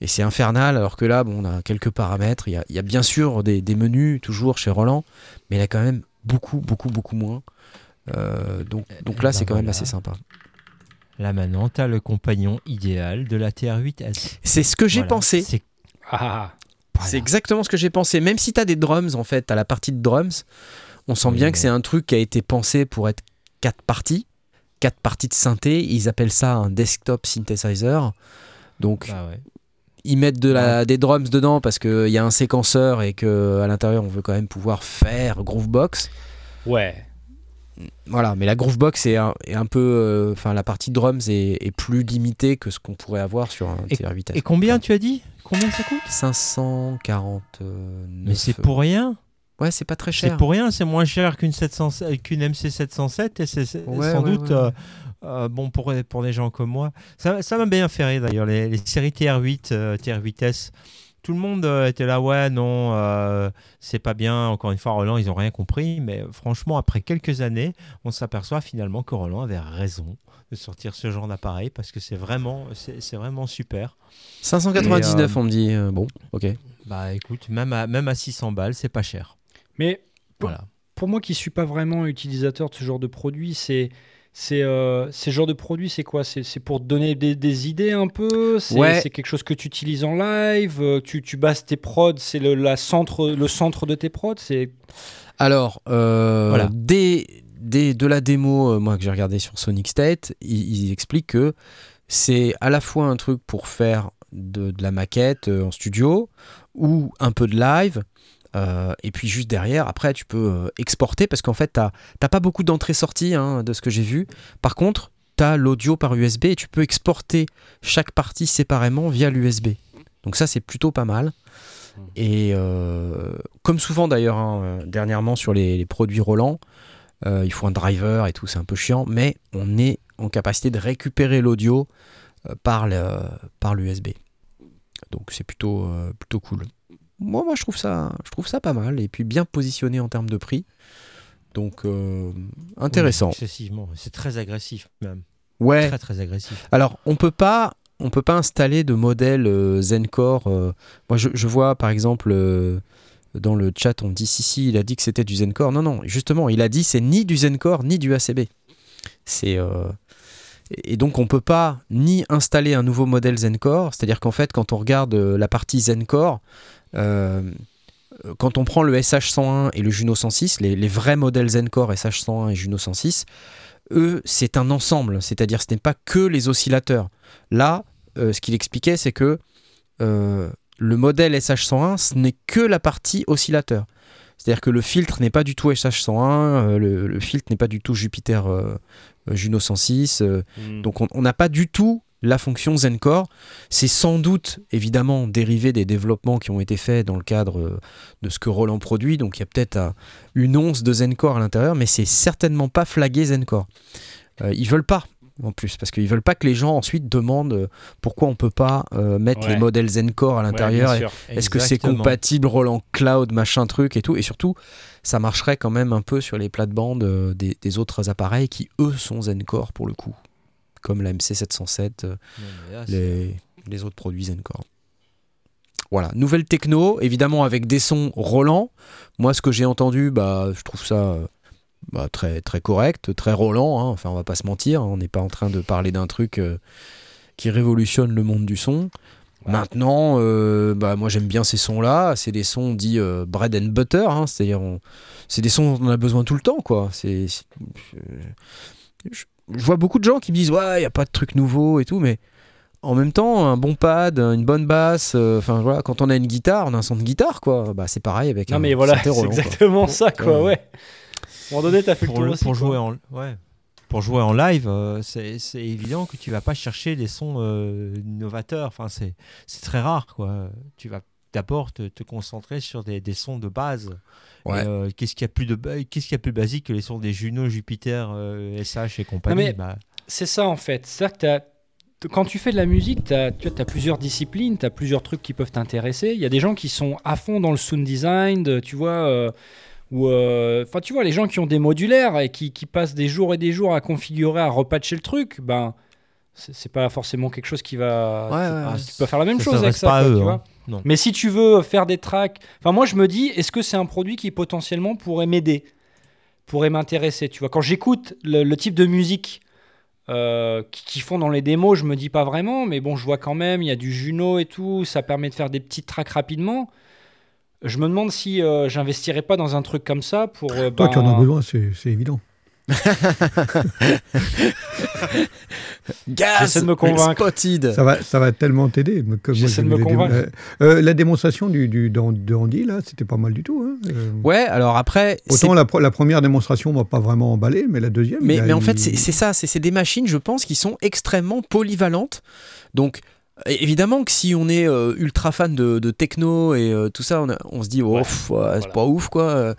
et c'est infernal, alors que là, bon, on a quelques paramètres. Il y a, il y a bien sûr des, des menus, toujours chez Roland, mais il y a quand même beaucoup, beaucoup, beaucoup moins. Euh, donc, donc Eh là, ben c'est quand même assez sympa. Là maintenant, tu as le compagnon idéal de la TR8S. C'est ce que j'ai Voilà. pensé. C'est Ah, voilà. C'est exactement ce que j'ai pensé. Même si tu as des drums, en fait, à la partie de drums, on sent Oui, bien mais- que c'est un truc qui a été pensé pour être quatre parties, quatre parties de synthé. Ils appellent ça un desktop synthesizer. Donc, Bah ouais. Ils mettent de la, des drums dedans parce qu'il y a un séquenceur et que à l'intérieur, on veut quand même pouvoir faire Groovebox. ouais. Voilà, mais la Groovebox est un, est un peu. euh, Enfin, la partie drums est, est plus limitée que ce qu'on pourrait avoir sur un TR-8S. Et combien tu as dit? Combien ça coûte? 549. Mais c'est pour rien. Ouais, c'est pas très cher. C'est pour rien, c'est moins cher qu'une 700 qu'une MC 707 et c'est Ouais, sans ouais, doute ouais. euh, euh, bon pour, pour des gens comme moi. Ça ça m'a bien fait rire d'ailleurs, les, les séries TR8, euh, TR8S. Tout le monde euh, était là, ouais, non, euh, c'est pas bien. Encore une fois, Roland, ils ont rien compris. Mais franchement, après quelques années, on s'aperçoit finalement que Roland avait raison de sortir ce genre d'appareil parce que c'est vraiment, c'est c'est vraiment super. 599, Et, euh, on me dit. euh, bon, ok. Bah écoute, même à, même à 600 balles, c'est pas cher. Mais Voilà. pour moi qui suis pas vraiment utilisateur de ce genre de produit, c'est c'est euh, ce genre de produit, c'est quoi? C'est pour te donner des, des idées un peu? C'est Ouais. quelque chose que tu utilises en live? Euh, Tu, tu bases tes prods, c'est le, la centre, le centre de tes prods? C'est Alors, euh, Voilà. dès, dès de la démo, euh, moi que j'ai regardé sur Sonic State, ils, ils expliquent que c'est à la fois un truc pour faire de, de la maquette en studio ou un peu de live. Euh, et puis juste derrière, après, tu peux euh, exporter parce qu'en fait, tu n'as pas beaucoup d'entrées-sorties hein, de ce que j'ai vu. Par contre, tu as l'audio par USB et tu peux exporter chaque partie séparément via l'USB. Donc ça, c'est plutôt pas mal. Et euh, comme souvent d'ailleurs, hein, dernièrement sur les, produits Roland, il faut un driver et tout, c'est un peu chiant, mais on est en capacité de récupérer l'audio par l'USB. Donc c'est plutôt, plutôt cool. Moi, moi je, trouve ça, je trouve ça pas mal et puis bien positionné en termes de prix. Donc euh, intéressant. Oui, excessivement. C'est très agressif même. Ouais. Très très agressif. Alors, on peut pas, on peut pas installer de modèle euh, Zencore. euh, moi, je, je vois par exemple euh, dans le chat, on dit si si, il a dit que c'était du Zencore. Non non, justement, il a dit c'est ni du Zencore ni du ACB. C'est et donc on peut pas ni installer un nouveau modèle Zencore. C'est-à-dire qu'en fait, quand on regarde la partie Zencore. Euh, quand on prend le SH101 et le Juno 106, les, les vrais modèles Zencore SH101 et Juno 106, eux, c'est un ensemble, c'est-à-dire ce n'est pas que les oscillateurs. Là, euh, ce qu'il expliquait, c'est que euh, le modèle SH101, ce n'est que la partie oscillateur. C'est-à-dire que le filtre n'est pas du tout SH101, euh, le, le filtre n'est pas du tout Jupiter euh, Juno 106. euh, Mm. donc on on n'a pas du tout la fonction Zencore. C'est sans doute évidemment dérivé des développements qui ont été faits dans le cadre euh, de ce que Roland produit. Donc il y a peut-être euh, une once de Zencore à l'intérieur, mais c'est certainement pas flagué Zencore. Euh, ils veulent pas en plus parce qu'ils veulent pas que les gens ensuite demandent pourquoi on peut pas euh, mettre Ouais. les modèles Zencore à l'intérieur. Est-ce que c'est compatible Roland Cloud, machin truc et tout Et surtout, ça marcherait quand même un peu sur les plates-bandes des, des autres appareils qui, eux, sont Zencore pour le coup. Comme la MC707, euh, là, c'est- les, les autres produits Zencore. Voilà, nouvelle techno, évidemment avec des sons Roland. Moi, ce que j'ai entendu, bah, je trouve ça euh, bah, très, très correct, très Roland. hein. Enfin, on va pas se mentir, hein. on n'est pas en train de parler d'un truc euh, qui révolutionne le monde du son. Ouais. Maintenant, euh, bah, moi j'aime bien ces sons-là. C'est des sons dits euh, bread and butter, hein. c'est-à-dire on- c'est des sons dont on a besoin tout le temps, quoi. C'est, c'est- je, je- vois beaucoup de gens qui me disent ouais, il y a pas de truc nouveau et tout, mais en même temps, un bon pad, une bonne basse, euh, enfin voilà, quand on a une guitare, on a un son de guitare, quoi. Bah c'est pareil avec Non un mais voilà, c'est quoi. exactement ça quoi, Ouais. ouais. À un moment donné, t'as fait le pour, tour le- aussi, pour jouer en ouais. Pour jouer en live, euh, c'est évident que tu vas pas chercher des sons euh, novateurs. Enfin, c'est c'est très rare, quoi. Tu vas d'abord te, te concentrer sur des, des sons de base. Ouais. Euh, Qu'est-ce qu'il y a plus de qu'est-ce qu'il y a plus basique que les sons des Juno, Jupiter, euh, SH et compagnie? Mais- bah, C'est ça en fait. C'est-à-dire que quand tu fais de la musique, tu as, plusieurs disciplines, tu as plusieurs trucs qui peuvent t'intéresser. Il y a des gens qui sont à fond dans le sound design, de- tu vois, euh, ou euh, enfin tu vois, les gens qui ont des modulaires et qui, qui passent des jours et des jours à configurer, à repatcher le truc, ben c'est pas forcément quelque chose qui va. Ouais, tu- ouais, ouais. tu peux faire la même Ça chose avec ça. pas à quoi, eux, tu hein. Non. Mais si tu veux faire des tracks, enfin moi je me dis, est-ce que c'est un produit qui potentiellement pourrait m'aider, pourrait m'intéresser, tu vois? Quand j'écoute le, le type de musique euh, qui, qui font dans les démos, je me dis pas vraiment, mais bon, je vois quand même, il y a du Juno et tout, ça permet de faire des petites tracks rapidement. Je me demande si euh, j'investirais pas dans un truc comme ça pour. euh, Toi, ben, tu en as besoin, c'est c'est évident. Gas J'essaie de me convaincre. Spotted Ça va, ça va tellement t'aider. J'essaie de me convaincre. euh, euh, la démonstration du, de Andy, là, c'était pas mal du tout. hein. Euh, Ouais, alors après, c'est Autant la, première démonstration m'a pas vraiment emballé, mais la deuxième. Mais, en fait, c'est c'est ça, c'est des machines, je pense, qui sont extrêmement polyvalentes. Donc, évidemment que si on est euh, ultra fan de, de techno et euh, tout ça, on, a- on se dit, oh, ouais, c'est voilà. pas ouf, quoi.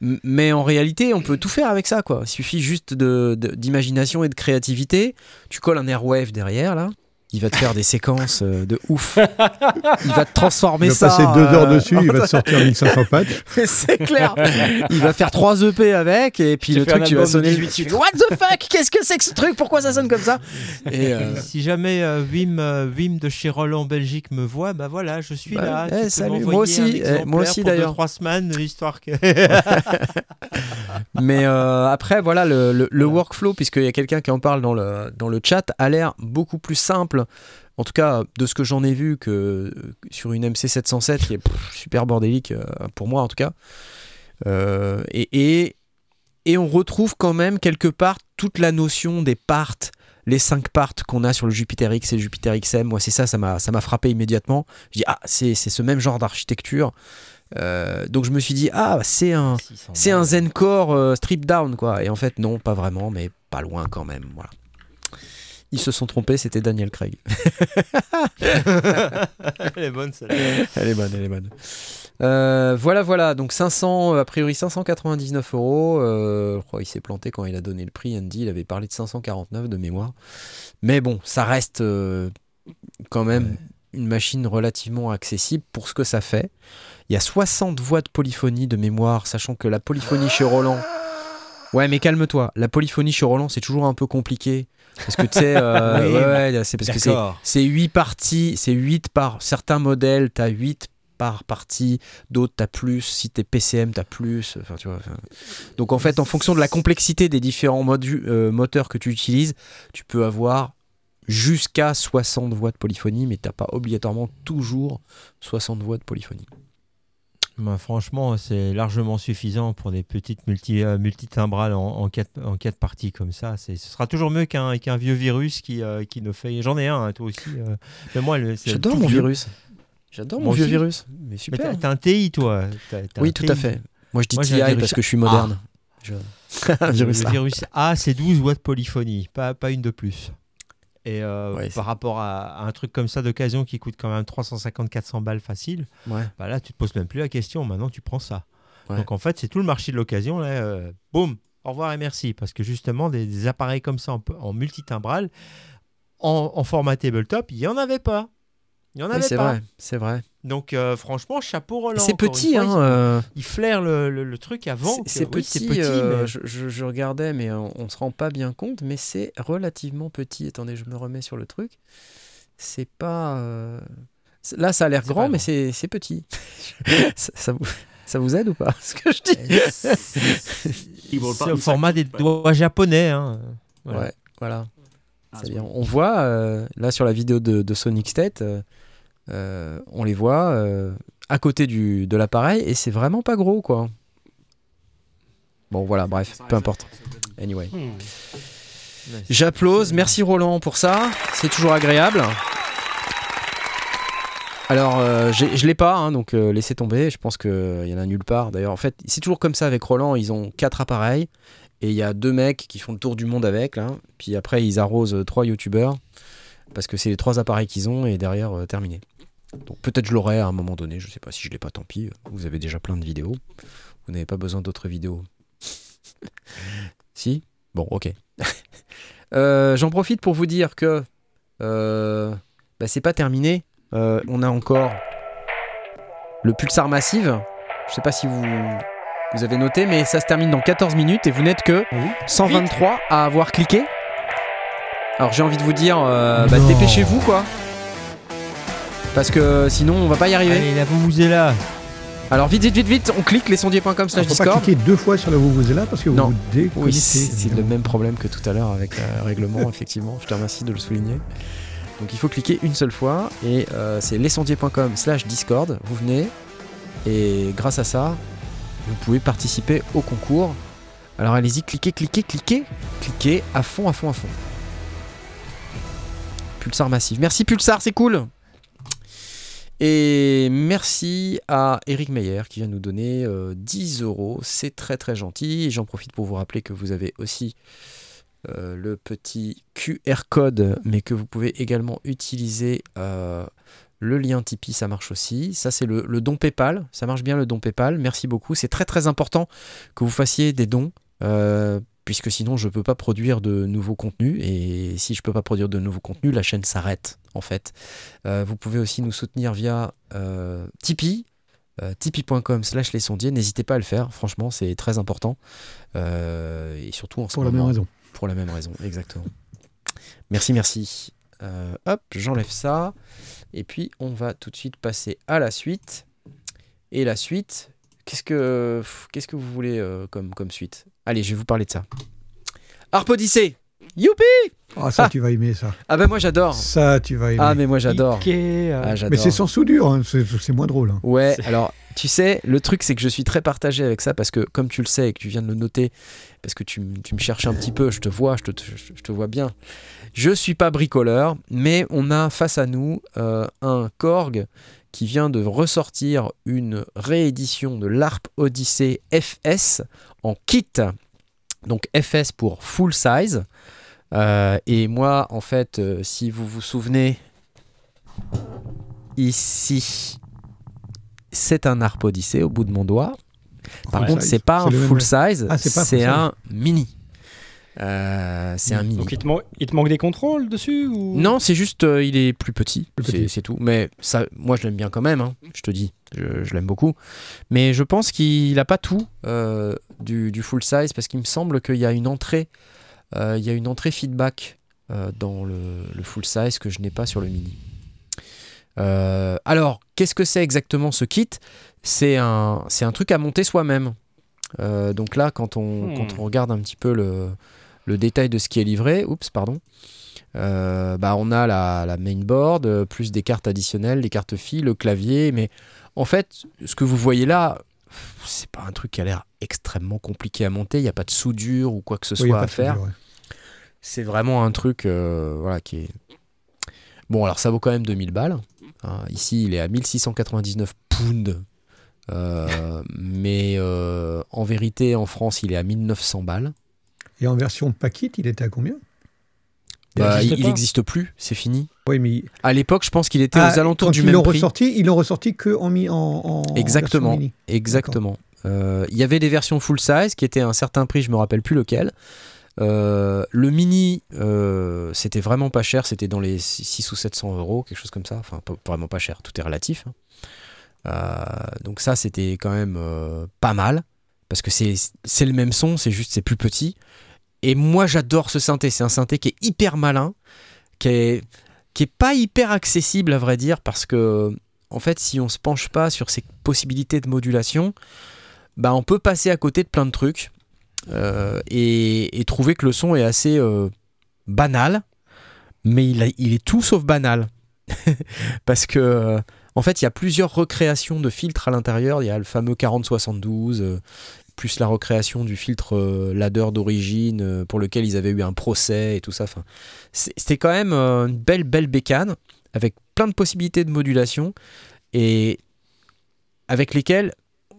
Mais en réalité, on peut tout faire avec ça, quoi. Il suffit juste de- de- d'imagination et de créativité. Tu colles un airwave derrière, là. Il va te faire des séquences euh, de ouf. Il va te transformer il va ça. passer deux heures euh, dessus, il va te sortir 1500 patchs. c'est clair. Il va faire 3 EP avec et puis le truc tu vas sonner. 18 tu fais, What the fuck? Qu'est-ce que c'est que ce truc? Pourquoi ça sonne comme ça? Et euh, Si jamais euh, Wim, euh, Wim de chez Roland Belgique me voit, bah voilà, je suis Bah, là. eh, Tu peux salut, moi aussi, un eh, moi aussi, d'ailleurs. trois semaines, histoire que. mais euh, après voilà le, le- le workflow puisqu'il y a quelqu'un qui en parle dans le dans le chat a l'air beaucoup plus simple. En tout cas, de ce que j'en ai vu que euh, sur une MC707 qui est pff, super bordélique euh, pour moi en tout cas. Euh, et, et, et on retrouve quand même quelque part toute la notion des parts, les cinq parts qu'on a sur le Jupiter X et le Jupiter XM. Moi, c'est ça, ça m'a ça m'a frappé immédiatement. Je dis, ah, c'est c'est ce même genre d'architecture. Euh, donc je me suis dit, ah, c'est un, c'est un Zencore euh, strip down, quoi. Et en fait, non, pas vraiment, mais pas loin quand même. Voilà. Ils se sont trompés, c'était Daniel Craig. Elle est bonne celle-là. elle est bonne, elle est bonne. Euh, voilà, voilà. Donc 500, a priori 599 euros. Euh, je crois qu'il s'est planté quand il a donné le prix. Andy, il avait parlé de 549 de mémoire. Mais bon, ça reste euh, quand même une machine relativement accessible pour ce que ça fait. Il y a 60 voix de polyphonie de mémoire, sachant que la polyphonie chez Roland. Ouais, mais calme-toi. La polyphonie chez Roland, c'est toujours un peu compliqué. Parce que tu sais, euh, Oui, ouais, ouais, c'est parce que c'est D'accord. c'est 8 parties, c'est 8 par certains modèles, tu as 8 par partie, d'autres tu as plus, si tu es PCM tu as plus, enfin tu vois. enfin. Donc en fait, en fonction de la complexité des différents euh, moteurs que tu utilises, tu peux avoir jusqu'à 60 voix de polyphonie, mais t'as pas obligatoirement toujours 60 voix de polyphonie. Bah, franchement, c'est largement suffisant pour des petites multi, euh, multitimbrales en, en, quatre, en quatre parties comme ça. C'est- Ce sera toujours mieux qu'un vieux virus qui, euh, qui ne fait. J'en ai un, hein, toi aussi. euh. Mais moi, J'adore mon vieux. virus. J'adore mon vieux aussi. virus. Mais super. t'as un TI, toi. Oui, tout à fait. Moi, je dis Moi, TI parce que je suis moderne. Je- un Le- virus le A. virus A, c'est 12 watts de polyphonie, pas, pas une de plus. Et euh, Ouais, par rapport à, à un truc comme ça d'occasion qui coûte quand même 350-400 balles facile, Ouais. bah là, tu te poses même plus la question. Maintenant, tu prends ça. Ouais. Donc en fait, c'est tout le marché de l'occasion. Là, euh, boum, au revoir et merci. Parce que justement, des, des appareils comme ça en, en multitimbral, en, en format tabletop, il n'y en avait pas. Il n'y en Oui, avait c'est pas. vrai, c'est vrai. Donc euh, franchement, chapeau Roland. C'est petit, fois, hein. euh, Il, il flaire le, le- le truc avant. c'est- oui, petit. euh, mais- je, je- je regardais, mais on, on se rend pas bien compte. Mais c'est relativement petit. Attendez, je me remets sur le truc. C'est pas. euh, Là, ça a l'air grand, mais c'est petit. ça, ça vous, ça vous aide ou pas Ce que je dis? C'est au format des doigts japonais. Hein. Voilà. Ouais, voilà. Bien. On voit euh, là sur la vidéo de, de Sonic State, euh, euh, on les voit euh, à côté du, de l'appareil et c'est vraiment pas gros quoi. Bon voilà, bref, peu importe. Anyway. Hmm. J'applause, merci Roland pour ça, c'est toujours agréable. Alors, euh, je l'ai pas, hein, donc euh, laissez tomber. Je pense qu'il y en a nulle part. D'ailleurs, en fait, c'est toujours comme ça avec Roland. Ils ont quatre appareils et il y a deux mecs qui font le tour du monde avec. Là. Puis après, ils arrosent euh, trois youtubeurs parce que c'est les trois appareils qu'ils ont et derrière, euh, terminé. Donc peut-être je l'aurai à un moment donné. Je sais pas si je l'ai pas, tant pis. Vous avez déjà plein de vidéos. Vous n'avez pas besoin d'autres vidéos. si? Bon, ok. Euh, J'en profite pour vous dire que euh, bah, c'est pas terminé. Euh, on a encore le pulsar massive. Je sais pas si vous, vous avez noté, mais ça se termine dans 14 minutes et vous n'êtes que 123 à avoir cliqué. Alors j'ai envie de vous dire, euh, bah, dépêchez-vous quoi. Parce que sinon on va pas y arriver. Allez, la là. Alors vite, vite, vite, vite, on clique lesondiers.com slash ne faut pas Discord. cliquer deux fois sur la Vuvuzela parce que vous Non. vous déconnectez. Oui, c'est c'est le même problème que tout à l'heure avec le règlement, effectivement. Je te remercie de le souligner. Donc il faut cliquer une seule fois et euh, c'est lesondiers.com slash Discord. Vous venez et grâce à ça, vous pouvez participer au concours. Alors allez-y, cliquez, cliquez, cliquez, cliquez à fond, à fond, à fond. Pulsar massif. Merci Pulsar, c'est cool. Et merci à Eric Meyer qui vient nous donner euh, 10 euros. C'est très très gentil. J'en profite pour vous rappeler que vous avez aussi euh, le petit QR code, mais que vous pouvez également utiliser euh, le lien Tipeee, ça marche aussi. Ça, c'est le, don PayPal. Ça marche bien le don PayPal. Merci beaucoup. C'est très très important que vous fassiez des dons. euh, puisque sinon je ne peux pas produire de nouveaux contenus et si je ne peux pas produire de nouveaux contenus, la chaîne s'arrête en fait. Euh, vous pouvez aussi nous soutenir via euh, Tipeee, euh, tipeee.com slash les sondiers. N'hésitez pas à le faire, franchement, c'est très important. Et surtout en ce Pour la même raison. Pour la même raison, exactement. Merci, merci. Euh, hop, j'enlève ça. Et puis, on va tout de suite passer à la suite. Et la suite, qu'est-ce que, qu'est-ce que vous voulez euh, comme, comme suite? Allez, je vais vous parler de ça. Harp Odyssey Youpi Ah, ça, Ah. tu vas aimer ça. Ah ben moi j'adore Ça, tu vas aimer. Ah mais moi j'adore Ikea. Ah, j'adore. Mais c'est sans soudure, hein, c'est c'est moins drôle. hein. Ouais, alors tu sais, le truc c'est que je suis très partagé avec ça parce que comme tu le sais et que tu viens de le noter, parce que tu, m- tu me cherches un petit peu, je te vois, je te, je, je te vois bien. Je suis pas bricoleur, mais on a face à nous euh, un Korg qui vient de ressortir une réédition de l'ARP Odyssey FS en kit. Donc FS pour full size. Euh, et moi, en fait, euh, si vous vous souvenez, ici, c'est un Harp Odyssey au bout de mon doigt. Par Ouais. contre, c'est pas un full size, Ah, c'est un un mini. Euh, c'est un mini. Donc il te, man- il te manque des contrôles dessus ou... Non, c'est juste, euh, il est plus petit, c'est petit. c'est tout. Mais ça, moi, je l'aime bien quand même, hein, je te dis, je, je l'aime beaucoup. Mais je pense qu'il n'a pas tout euh, du, du full size parce qu'il me semble qu'il y a une entrée, il y a une entrée feedback euh, dans le, le full size que je n'ai pas sur le mini. Euh, alors, qu'est-ce que c'est exactement ce kit? C'est un, c'est un truc à monter soi-même. Euh, donc là, quand on, Hmm. quand on regarde un petit peu le, le détail de ce qui est livré, oups, pardon, euh, bah on a la, la mainboard, euh, plus des cartes additionnelles, des cartes filles, le clavier, mais En fait, ce que vous voyez là, c'est pas un truc qui a l'air extrêmement compliqué à monter. Il n'y a pas de soudure ou quoi que ce Oui, soit à faire. soudure, ouais. C'est vraiment un truc euh, voilà, qui est. Bon, alors ça vaut quand même 2000 balles. hein. Ici, il est à 1699 pounds. Euh, mais euh, en vérité, en France, il est à 1900 balles. Et en version paquet, il était à combien? Bah, il n'existe plus, c'est fini. Oui, mais À l'époque, je pense qu'il était Ah, aux alentours quand du ils même l'ont prix. ressorti, ils l'ont ressorti que en, mi- en, en Exactement. mini. Exactement. Euh, Il y avait des versions full size qui étaient à un certain prix, je me rappelle plus lequel. Euh, le mini, euh, c'était vraiment pas cher, c'était dans les 6 ou 700 euros, quelque chose comme ça. Enfin, pas- vraiment pas cher, tout est relatif. hein. Euh, donc ça, c'était quand même euh, pas mal, parce que c'est c'est le même son, c'est juste c'est plus petit. Et moi, j'adore ce synthé. C'est un synthé qui est hyper malin, qui est, qui est pas hyper accessible à vrai dire, parce que en fait, si on se penche pas sur ses possibilités de modulation, bah, on peut passer à côté de plein de trucs euh, et, trouver que le son est assez euh, banal, mais il, est tout sauf banal. Parce que, euh, en fait, il y a plusieurs recréations de filtres à l'intérieur. Il y a le fameux 4072, euh, plus la recréation du filtre euh, ladder d'origine euh, pour lequel ils avaient eu un procès et tout ça. Enfin, C'était quand même euh, une belle, belle bécane avec plein de possibilités de modulation et avec lesquelles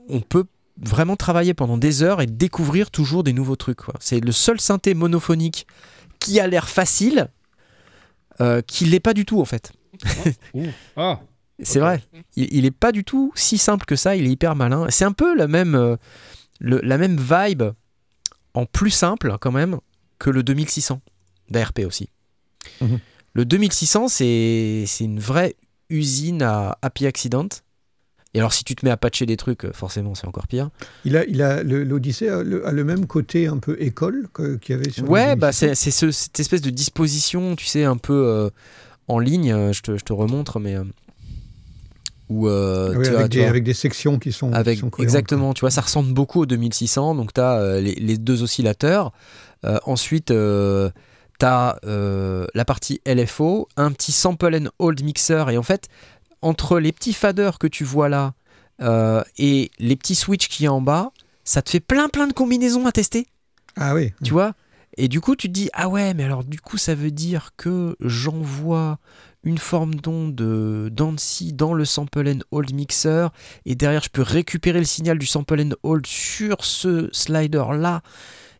on peut vraiment travailler pendant des heures et découvrir toujours des nouveaux trucs. C'est le seul synthé monophonique qui a l'air facile, euh, qui l'est pas du tout en fait. Ah, C'est vrai. Il, il est pas du tout si simple que ça. Il est hyper malin. C'est un peu la même, le- la même vibe en plus simple quand même que le 2600 d'ARP aussi. Mhm. Le 2600, c'est une vraie usine à Happy Accident. Et alors, si tu te mets à patcher des trucs, forcément, c'est encore pire. Il a, il a l'Odyssée a le, a le même côté un peu école qu'il y avait sur. le Ouais, bah 2600. c'est c'est ce- cette espèce de disposition, tu sais, un peu euh, en ligne. Je te, je te remontre, mais euh, où euh, oui, tu as- avec, tu des, vois, avec des sections qui sont, avec qui sont cohérentes, exactement, tu vois, ça ressemble beaucoup au 2600. Donc tu as les, les deux oscillateurs. Euh, ensuite, tu as la partie LFO, un petit sample and hold mixer. Et en fait, entre les petits faders que tu vois là euh, et les petits switches qui est en bas, ça te fait plein plein de combinaisons à tester. Ah oui. tu vois et du coup tu te dis ah ouais mais alors du coup ça veut dire que j'envoie une forme d'onde de d'ANSI dans le sample and hold mixer et derrière je peux récupérer le signal du sample and hold sur ce slider là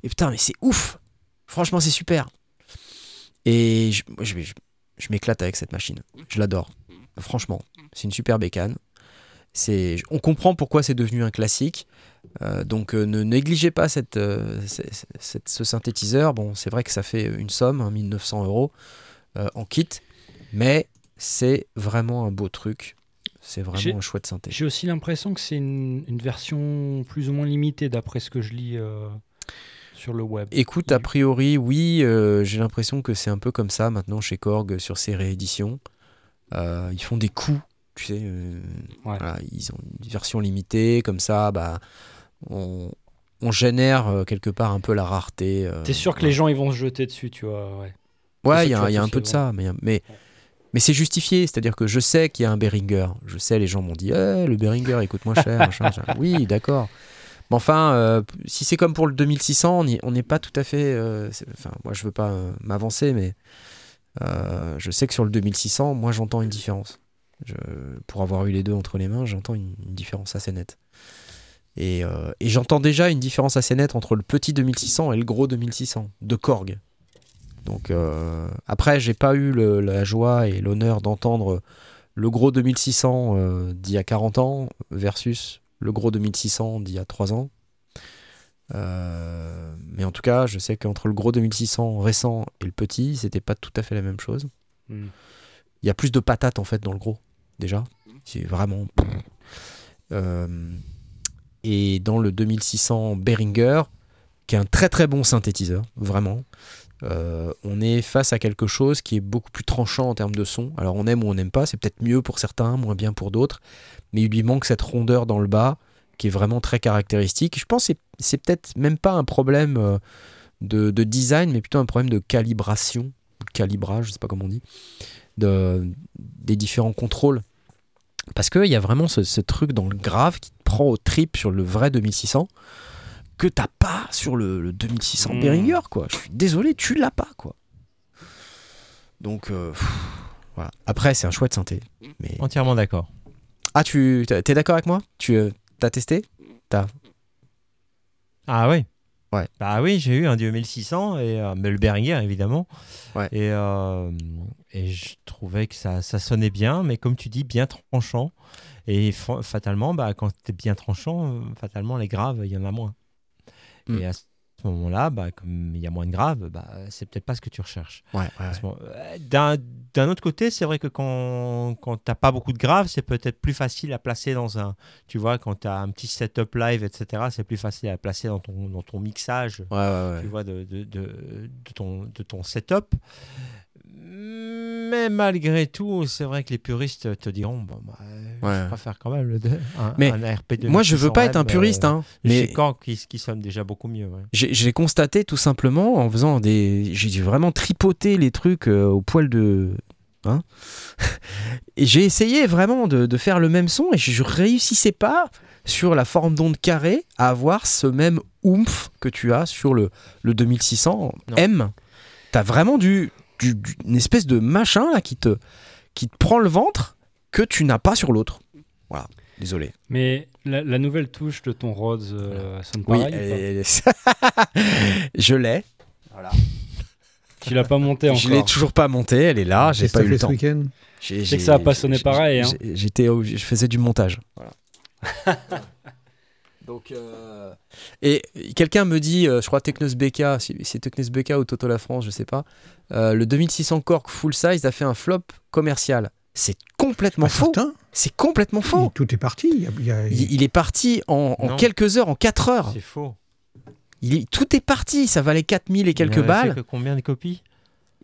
et putain mais c'est ouf! Franchement c'est super! Et je, je, m'éclate avec cette machine. Je l'adore. Franchement c'est une super bécane. On comprend pourquoi c'est devenu un classique euh, donc euh, ne négligez pas cette, euh, cette- cette- ce synthétiseur. Bon, c'est vrai que ça fait une somme, hein, 1900 euros en kit, mais c'est vraiment un beau truc. C'est vraiment un chouette synthé. j'ai aussi l'impression que c'est une, une version plus ou moins limitée d'après ce que je lis sur le web. Écoute, a priori, oui, j'ai l'impression que c'est un peu comme ça maintenant chez Korg sur ses rééditions. Ils font des coups, tu sais. euh, Ouais. voilà, ils ont une version limitée, comme ça, bah, on, on génère euh, quelque part un peu la rareté. euh, T'es sûr que les gens ils vont se jeter dessus, tu vois. Ouais. Il y, a- y un peu de ça, mais, mais, mais c'est justifié. C'est-à-dire que je sais qu'il y a un Behringer. Je sais, les gens m'ont dit Eh, le Behringer, il coûte moins cher. machin, machin. Oui, d'accord. Mais enfin, euh, si c'est comme pour le 2600, on n'est pas tout à fait. enfin, moi, je veux pas m'avancer, mais je sais que sur le 2600, moi, j'entends une différence. Je- pour avoir eu les deux entre les mains, j'entends une, une différence assez nette. Et, euh, et j'entends déjà une différence assez nette entre le petit 2600 et le gros 2600 de Korg. Donc euh, après, j'ai pas eu le- la joie et l'honneur d'entendre le gros 2600 euh, d'il y a 40 ans versus le gros 2600 d'il y a 3 ans. Euh, mais en tout cas, je sais qu'entre le gros 2600 récent et le petit, c'était pas tout à fait la même chose. Hmm. Il y a plus de patates en fait dans le gros, déjà. C'est vraiment. Euh, et dans le 2600 Behringer, qui est un très très bon synthétiseur, vraiment, euh, on est face à quelque chose qui est beaucoup plus tranchant en termes de son. Alors on aime ou on n'aime pas, c'est peut-être mieux pour certains, moins bien pour d'autres, mais il lui manque cette rondeur dans le bas qui est vraiment très caractéristique. Je pense que c'est- peut-être même pas un problème euh, de, de design, mais plutôt un problème de calibration, de calibrage, je sais pas comment on dit, de, des différents contrôles. Parce qu'il y a vraiment ce, ce truc dans le grave qui te prend au trip sur le vrai 2600 que t'as pas sur le, le 2600 Mm. Behringer, quoi. Je suis désolé, tu l'as pas, quoi. Donc, euh, pff, voilà. Après, c'est un chouette synthé. Mais... Entièrement d'accord. Ah, tu t'es d'accord avec moi? Tu euh, t'as testé? Ah oui Ouais. Bah oui, j'ai eu un 2600 et euh, mais le Behringer évidemment. Ouais. Et, euh, et je trouvais que ça, ça sonnait bien, mais comme tu dis, bien tranchant. Et fa- fatalement, bah, quand tu es bien tranchant, fatalement, les graves, il y en a moins. Mm. Et à ce moment-là, bah, comme il y a moins de graves, bah, c'est peut-être pas ce que tu recherches. Ouais, ce euh, D'un autre côté, c'est vrai que quand, quand tu n'as pas beaucoup de graves, c'est peut-être plus facile à placer dans un. Tu vois, quand tu as un petit setup live, etc., c'est plus facile à placer dans ton, dans ton mixage tu vois, de, de, de, de ton, de ton setup. Mais malgré tout, c'est vrai que les puristes te diront bon, bah, Ouais. je préfère quand même le, un, Mais un ARP de Moi, je veux pas être un puriste, hein, mais Mais quand qui, qui sonne déjà beaucoup mieux. ouais. j'ai constaté tout simplement en faisant des. J'ai dû vraiment tripoter les trucs euh, au poil de. Hein et j'ai essayé vraiment de, de faire le même son et je réussissais pas sur la forme d'onde carrée à avoir ce même oomph que tu as sur le, le 2600 Non. M. T'as vraiment du, du- du- une espèce de machin là qui te, qui te prend le ventre que tu n'as pas sur l'autre. Voilà, désolé. Mais la, la nouvelle touche de ton Rhodes euh, sonne Oui, pareil elle je l'ai. Tu l'as pas monté encore. Je l'ai toujours pas montée, elle est là, j'ai pas eu le temps. J'ai- sais que ça a pas sonné pareil, hein. J'étais, au- je faisais du montage. Donc, euh, et quelqu'un me dit, euh, je crois Technos BK, si c'est Technos BK ou Toto La France, je sais pas. euh, le 2600 Cork full size a fait un flop commercial. C'est complètement Pas faux. certain. C'est complètement faux. Tout est parti. Il y a- il y a- Il, il est parti en, quelques heures, en 4 heures. C'est faux. Il est- tout est parti. Ça valait 4000 et quelques Il balles. que combien de copies?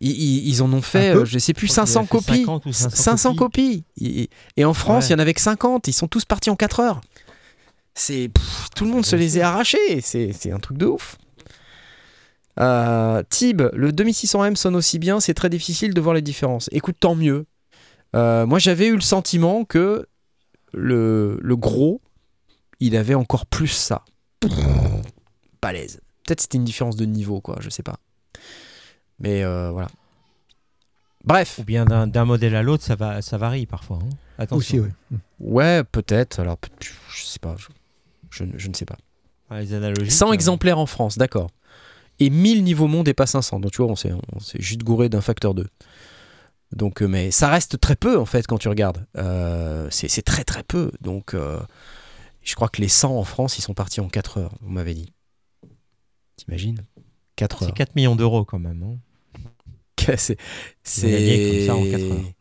Ils, ils- ils en ont fait, euh, je sais plus, Je crois qu'il 500 avait fait copies. 50 ou 500 500 copies. Et, et en France, Ouais. il y en avait que 50. Ils sont tous partis en 4 heures. C'est tout le monde se les est arrachés. C'est c'est un truc de ouf. Euh, Tib, le 2600M sonne aussi bien. C'est très difficile de voir les différences. Écoute, tant mieux. Euh, moi, j'avais eu le sentiment que le, le gros, il avait encore plus ça. Balèze. Peut-être c'était une différence de niveau, quoi. Je sais pas. Mais euh, voilà. Bref. Ou bien d'un d'un modèle à l'autre, ça, va, ça varie parfois. hein. Attention. Aussi, oui. Ouais, peut-être. Alors, je sais pas. Je, je ne- je ne sais pas. Ouais, les analogies. 100 euh, exemplaires en France, d'accord. Et 1000 niveau monde et pas 500. Donc tu vois, on s'est, on s'est juste gouré d'un facteur 2. Donc, euh, mais ça reste très peu en fait quand tu regardes. Euh, c'est, c'est très très peu. Donc, euh, je crois que les 100 en France, ils sont partis en 4 heures, vous m'avez dit. T'imagines? 4 C'est heures. 4 millions d'euros quand même. hein. C'est, c'est comme ça en quatre heures.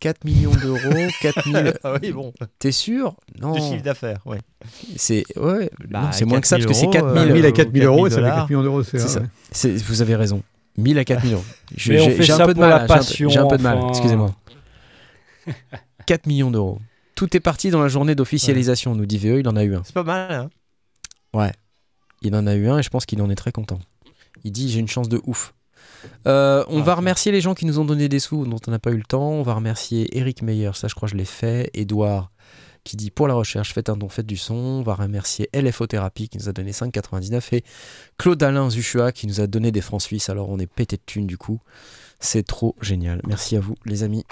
4 millions d'euros, 4000. ah oui, bon. T'es sûr? Non. De chiffre d'affaires, ouais. C'est, ouais, Bah, non, c'est moins que ça parce que c'est 4000 euros, 4000. euh, 1000 à ou 4000 euros, ça fait 4000 4 millions d'euros. C'est ça. ouais. Vous avez raison. 1000 à 4 millions. Je- Mais on J'ai un ça peu de mal. j'ai un peu- passion, J'ai un peu de mal, excusez-moi. 4 millions d'euros. Tout est parti dans la journée d'officialisation, nous dit VE, il en a eu un. C'est pas mal, hein Il en a eu un et je pense qu'il en est très content. Il dit j'ai une chance de ouf. Euh, on Ah, va remercier les gens qui nous ont donné des sous dont on n'a pas eu le temps. On va remercier Eric Meyer, ça je crois que je l'ai fait. Edouard qui dit pour la recherche faites un don, faites du son. On va remercier LFO Thérapie qui nous a donné 5,99 et Claude Alain Zuchua qui nous a donné des francs suisses. Alors on est pété de thunes du coup. C'est trop génial. Merci à vous les amis.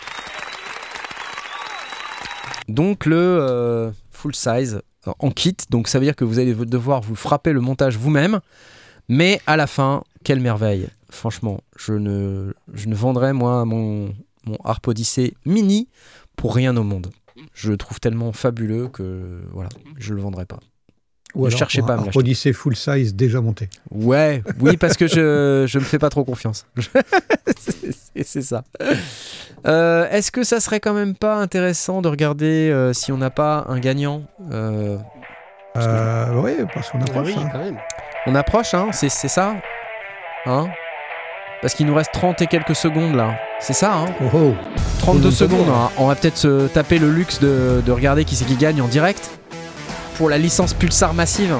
Donc le euh, full size euh, en kit, donc ça veut dire que vous allez devoir vous frapper le montage vous-même, mais à la fin, quelle merveille. Franchement, je ne, je ne vendrai moi mon, mon Harp Odyssey mini pour rien au monde. Je le trouve tellement fabuleux que voilà, je le vendrai pas. Ou Ne alors, cherchez pour pas à un me Harp l'acheter. Odyssey full size déjà monté. Ouais, oui, parce que je, je me fais pas trop confiance. C'est- ça. Euh, Est-ce que ça serait quand même pas intéressant de regarder euh, si on n'a pas un gagnant euh, Euh, oui, parce qu'on Ah approche. oui, hein. quand même. On approche, hein C'est c'est ça Hein Parce qu'il nous reste 30 et quelques secondes là. C'est ça, hein Oh, oh. 32 Tout le secondes. hein. On va peut-être se taper le luxe de, de regarder qui c'est qui gagne en direct pour la licence Pulsar massive.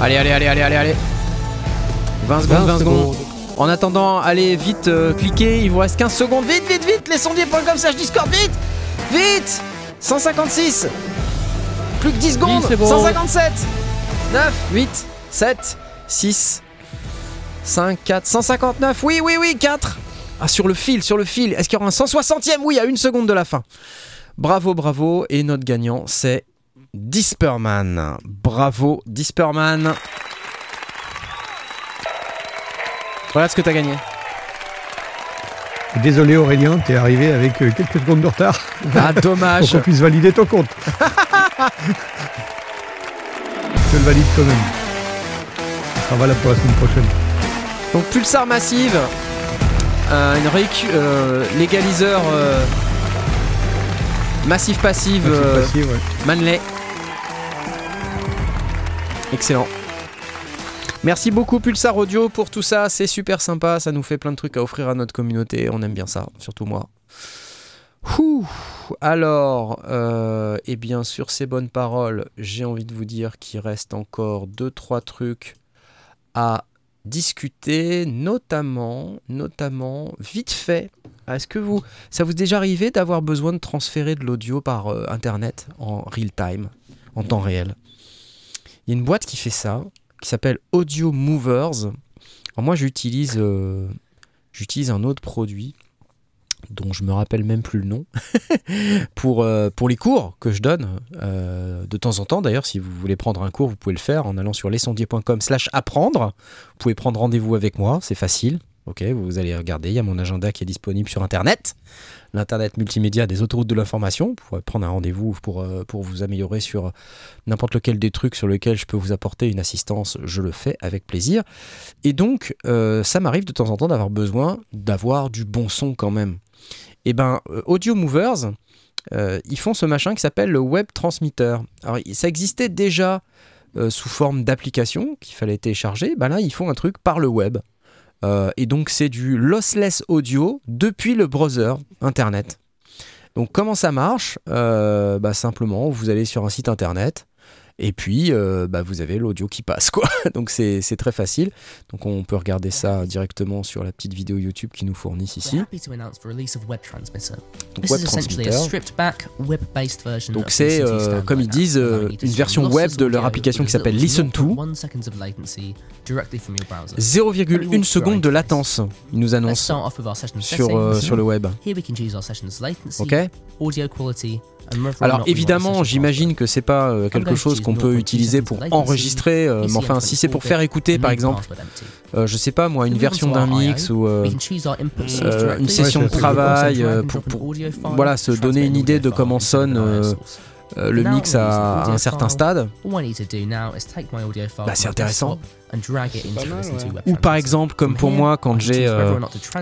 Allez, allez, allez, allez, allez, allez. 20 secondes, 20 secondes. En attendant, allez vite euh, cliquez, il vous reste 15 secondes. Vite, vite, vite, lescendier.com slash Discord, vite Vite 156 Plus que 10 secondes c'est bon. 157 9, 8, 7, 6, 5, 4, 159 Oui, oui, oui, 4 Ah, sur le fil, sur le fil Est-ce qu'il y aura un 160e Oui, à une seconde de la fin. Bravo, bravo. Et notre gagnant, c'est Disperman. Bravo, Disperman. Voilà ce que t'as gagné. Désolé Aurélien, t'es arrivé avec euh, quelques secondes de retard Ah, pour dommage. qu'on puisse valider ton compte. Je le valide quand même. Ça sera valable pour la semaine prochaine. Donc, Pulsar Massive, euh, une récu- euh, légaliseur euh, massif passive euh, ouais. Manley. Excellent. Merci beaucoup Pulsar Audio pour tout ça, c'est super sympa, ça nous fait plein de trucs à offrir à notre communauté, on aime bien ça, surtout moi. Ouh. Alors, et bien sur ces bonnes paroles, j'ai envie de vous dire qu'il reste encore deux trois trucs à discuter, notamment, notamment, vite fait. Est-ce que vous, ça vous est déjà arrivé d'avoir besoin de transférer de l'audio par euh, internet en real time, en temps réel? Il y a une boîte qui fait ça, qui s'appelle Audio Movers. Alors moi, j'utilise, euh, j'utilise un autre produit dont je me rappelle même plus le nom pour, euh, pour les cours que je donne euh, de temps en temps. D'ailleurs si vous voulez prendre un cours vous pouvez le faire en allant sur lescendier.com slash apprendre. Vous pouvez prendre rendez-vous avec moi c'est facile ok vous allez regarder il y a mon agenda qui est disponible sur internet l'internet multimédia des autoroutes de l'information vous pourrez prendre un rendez-vous pour, euh, pour vous améliorer sur n'importe lequel des trucs sur lesquels je peux vous apporter une assistance je le fais avec plaisir et donc euh, ça m'arrive de temps en temps d'avoir besoin d'avoir du bon son quand même et ben euh, Audio Movers ils font ce machin qui s'appelle le web transmitter. Alors ça existait déjà sous forme d'application qu'il fallait télécharger. Ben là ils font un truc par le web. Euh, et donc c'est du lossless audio depuis le browser internet. Donc comment ça marche? Euh, bah, Simplement vous allez sur un site internet et puis euh, bah, vous avez l'audio qui passe quoi. Donc c'est très facile. Donc on peut regarder ça directement sur la petite vidéo YouTube qui nous fournissent ici. Donc web transmitter. Donc c'est, euh, comme ils disent, euh, une version web de leur application qui s'appelle Listen to. 0.1 seconds of latency directly from your browser. 0,1 seconde de latence, ils nous annoncent sur, sur le web. Ok Alors évidemment, j'imagine que c'est pas euh, quelque chose qu'on peut 0.2 utiliser pour enregistrer, euh, mais enfin si c'est pour faire écouter par exemple, euh, je sais pas moi, une version d'un mix ou euh, une session de travail, euh, pour- voilà, se donner une idée de comment sonne, euh, euh, le mix à the un certain stade. All I need to do now is take my audio file Bah, c'est intéressant. Ou par exemple comme pour here, moi I quand j'ai euh,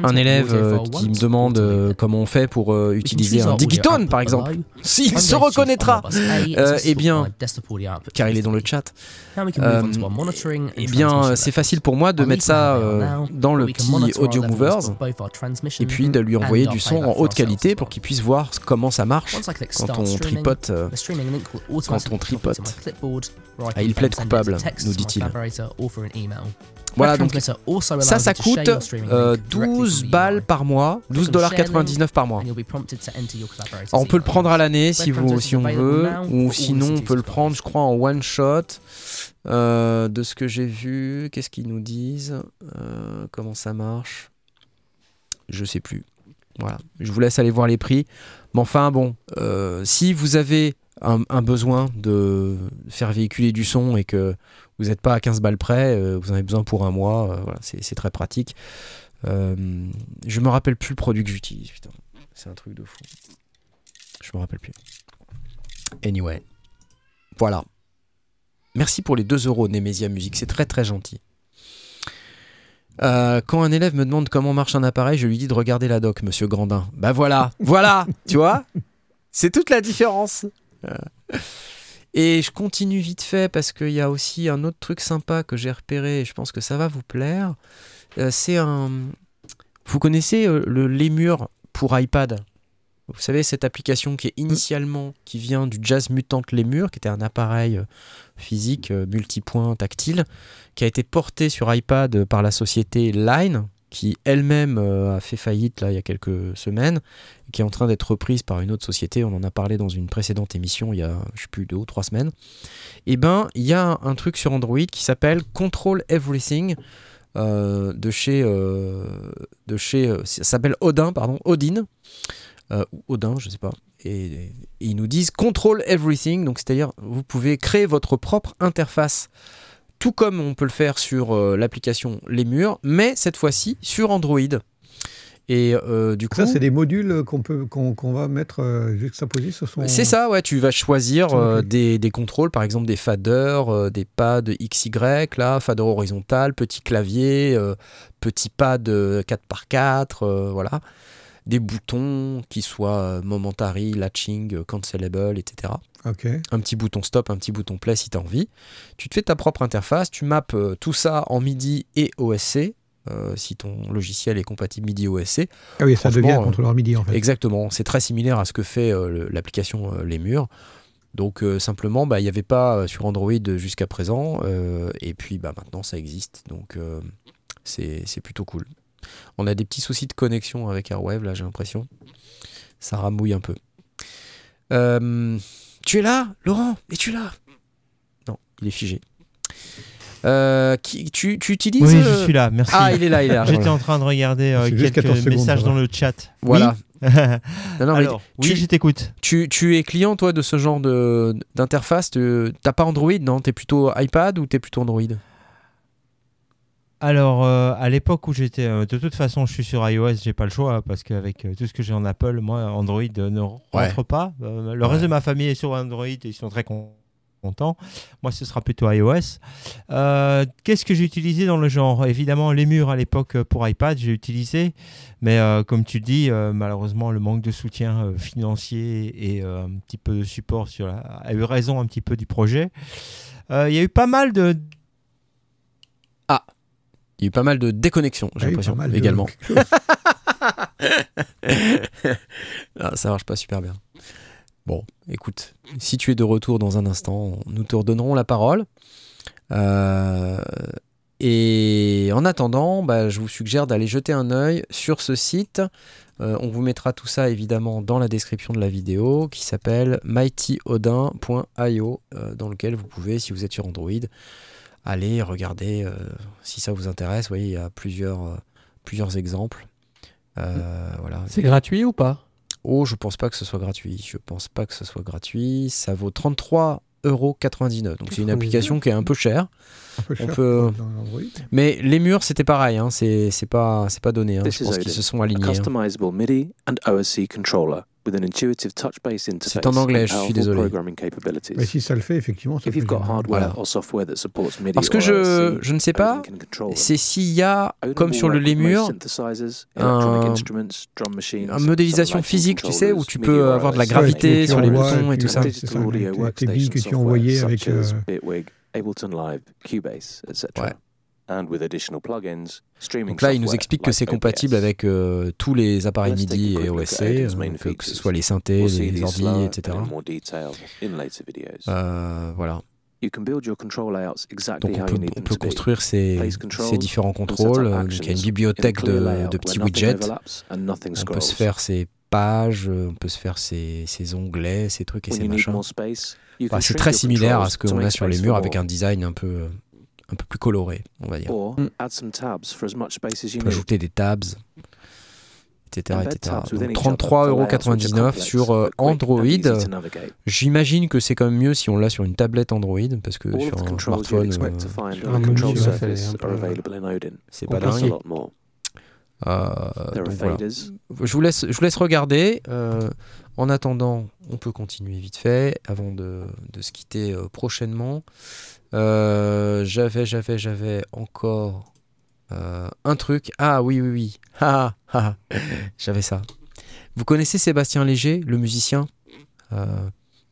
un élève euh, qui me demande euh, comment on fait pour euh, utiliser un digitone par exemple. S'il se reconnaîtra. Euh, eh bien, car il est dans le chat. Euh, Eh bien, c'est facile pour moi de mettre ça euh, dans le petit Audio Movers et puis de lui envoyer du son en for haute qualité pour qu'il puisse voir comment ça marche quand on streaming, tripote. euh, automatically on tripote. Ah, il plaide coupable, nous dit-il. Collaborator or through an email. Voilà, donc ça, ça coûte euh, link directly from 12 the balles par mois, 12,99$ par mois. And you'll be prompted to enter your collaborator's Alors, on peut le prendre à l'année si, vous, si on veut, ou for sinon on peut le prendre, je crois, en one shot. Euh, de ce que j'ai vu, qu'est-ce qu'ils nous disent? Euh, Comment ça marche? Je sais plus. Voilà, je vous laisse aller voir les prix. Mais enfin, bon, euh, si vous avez un, besoin de faire véhiculer du son et que vous n'êtes pas à 15 balles près, euh, vous en avez besoin pour un mois, euh, voilà, c'est très pratique. Euh, je me rappelle plus le produit que j'utilise, putain. C'est un truc de fou. Je me rappelle plus. Anyway. Voilà. Merci pour les 2 euros, Nemesia Music. C'est très très gentil. Quand un élève me demande comment marche un appareil, je lui dis de regarder la doc, monsieur Grandin. Bah voilà, voilà, tu vois? C'est toute la différence. Euh. Et je continue vite fait parce qu'il y a aussi un autre truc sympa que j'ai repéré et je pense que ça va vous plaire. Euh, c'est un. Vous connaissez euh, le Lemur pour iPad? Vous savez, cette application qui est initialement qui vient du Jazz Mutant Lemur, qui était un appareil physique multipoint tactile, qui a été porté sur iPad par la société Line, qui elle-même euh, a fait faillite là il y a quelques semaines, qui est en train d'être reprise par une autre société. On en a parlé dans une précédente émission il y a je sais plus deux ou trois semaines. Et ben il y a un truc sur Android qui s'appelle Control Everything. euh, de chez, euh, de chez ça s'appelle Odin, pardon, Odin, ou Odin, je sais pas. Et, et ils nous disent Control Everything, donc c'est-à-dire vous pouvez créer votre propre interface tout comme on peut le faire sur euh, l'application Les Murs, mais cette fois-ci sur Android. Et euh, du coup, Ça, c'est des modules qu'on peut qu'on va mettre euh, juxtaposés sur son. c'est ça, ouais, tu vas choisir euh, des, des contrôles, par exemple des faders, des pads XY, là, fader horizontal, petit clavier, petit pad euh, 4x4, euh, voilà. Des boutons qui soient euh, momentary, latching, euh, cancelable, etc un petit bouton stop, un petit bouton play si tu as envie. Tu te fais ta propre interface, tu mappes euh, tout ça en MIDI et OSC, euh, si ton logiciel est compatible MIDI OSC. Ah oui, ça devient un contrôleur MIDI en fait. Exactement, c'est très similaire à ce que fait euh, l'application euh, Les Murs. Donc simplement, bah, il n'y avait pas sur Android jusqu'à présent, et puis bah, maintenant ça existe, donc c'est plutôt cool. On a des petits soucis de connexion avec Airwave, là j'ai l'impression. Ça ramouille un peu. Euh, tu es là, Laurent? Es-tu là? Non, il est figé. Euh, qui, tu, tu utilises Oui, euh, je suis là, merci. Ah, il est là, il est là. J'étais en train de regarder euh, quelques 14 secondes, messages va. dans le chat. Voilà. Oui Non, non, mais Alors, oui, tu- je t'écoute. Tu, tu es client, toi, de ce genre de- d'interface? Tu- T'as pas Android, non? T'es plutôt iPad ou t'es plutôt Android? Alors, euh, à l'époque où j'étais, euh, de toute façon, je suis sur iOS, j'ai pas le choix parce qu'avec euh, tout ce que j'ai en Apple, moi, Android euh, ne rentre pas. Le reste de ma famille est sur Android et ils sont très con- contents. Moi, ce sera plutôt iOS. Qu'est-ce que j'ai utilisé dans le genre? Évidemment, les murs à l'époque pour iPad, j'ai utilisé, mais comme tu dis, malheureusement, le manque de soutien financier et un petit peu de support sur la- a eu raison un petit peu du projet. Il y a eu pas mal de, Il y a eu pas mal de déconnexions, j'ai Ah l'impression, également. chose. Ah, ça marche pas super bien. Bon, écoute, si tu es de retour dans un instant, nous te redonnerons la parole. Euh, et en attendant, bah, je vous suggère d'aller jeter un œil sur ce site. Euh, on vous mettra tout ça évidemment dans la description de la vidéo qui s'appelle mightyodin.io euh, dans lequel vous pouvez, si vous êtes sur Android, aller regarder euh, si ça vous intéresse. Vous voyez, il y a plusieurs, euh, plusieurs exemples. Euh, voilà. C'est gratuit ou pas? Oh, je pense pas que ce soit gratuit. Je pense pas que ce soit gratuit. Ça vaut 33,99€. Donc c'est une 99. application qui est un peu chère. Un peu On cher peut-. Mais les murs, c'était pareil. Hein. C'est c'est pas, c'est pas donné. Hein. Je pense qu'ils se sont alignés. hein. customizable MIDI and OSC controller with an intuitive touch-based interface en anglais, and je suis désolé. programming capabilities. Mais si ça le fait, effectivement, ça If peut you've got générer- hardware Voilà. or software that supports MIDI Parce que je, je ne sais pas, c'est s'il y a, comme sur le synthesizers, un- electronic instruments, drum machines, une modélisation physique, tu sais, où tu peux avoir de la gravité sur les boutons et tout ça. c'est digital ça, audio les- billes que tu envoyais avec, as euh, Bitwig, Ableton Live, Cubase, etc. Ouais. And with additional plugins, streaming Donc là, il nous explique que c'est compatible avec euh, tous les appareils MIDI et OSC, euh, que ce soit les synthés, les ordi, etc. Euh, voilà. Donc on peut, on construire ces, ces différents contrôles. Donc il y a une bibliothèque de, petits widgets. On peut se faire ses pages, on peut se faire ses onglets, ses trucs et need machins. Enfin, c'est très similaire à ce qu'on a sur les murs avec un design un peu, un peu plus coloré, on va dire. Or Mm. add some tabs for as much space as On you peut need. ajouter des tabs, etc. Etc. tabs within Donc each other for layouts which are 33,99€ complex, sur euh, Android. J'imagine que c'est quand même mieux si on l'a sur une tablette Android parce que sur un smartphone, euh, ouais, c'est pas dingue. lot more. Euh, There are donc voilà. Je vous laisse, je vous laisse regarder. Euh, en attendant, on peut continuer vite fait avant de, de se quitter euh, prochainement. Euh, j'avais, j'avais, j'avais encore euh, un truc. Ah oui, oui, oui. Ah, ah, ah. j'avais ça. Vous connaissez Sébastien Léger, le musicien? Euh,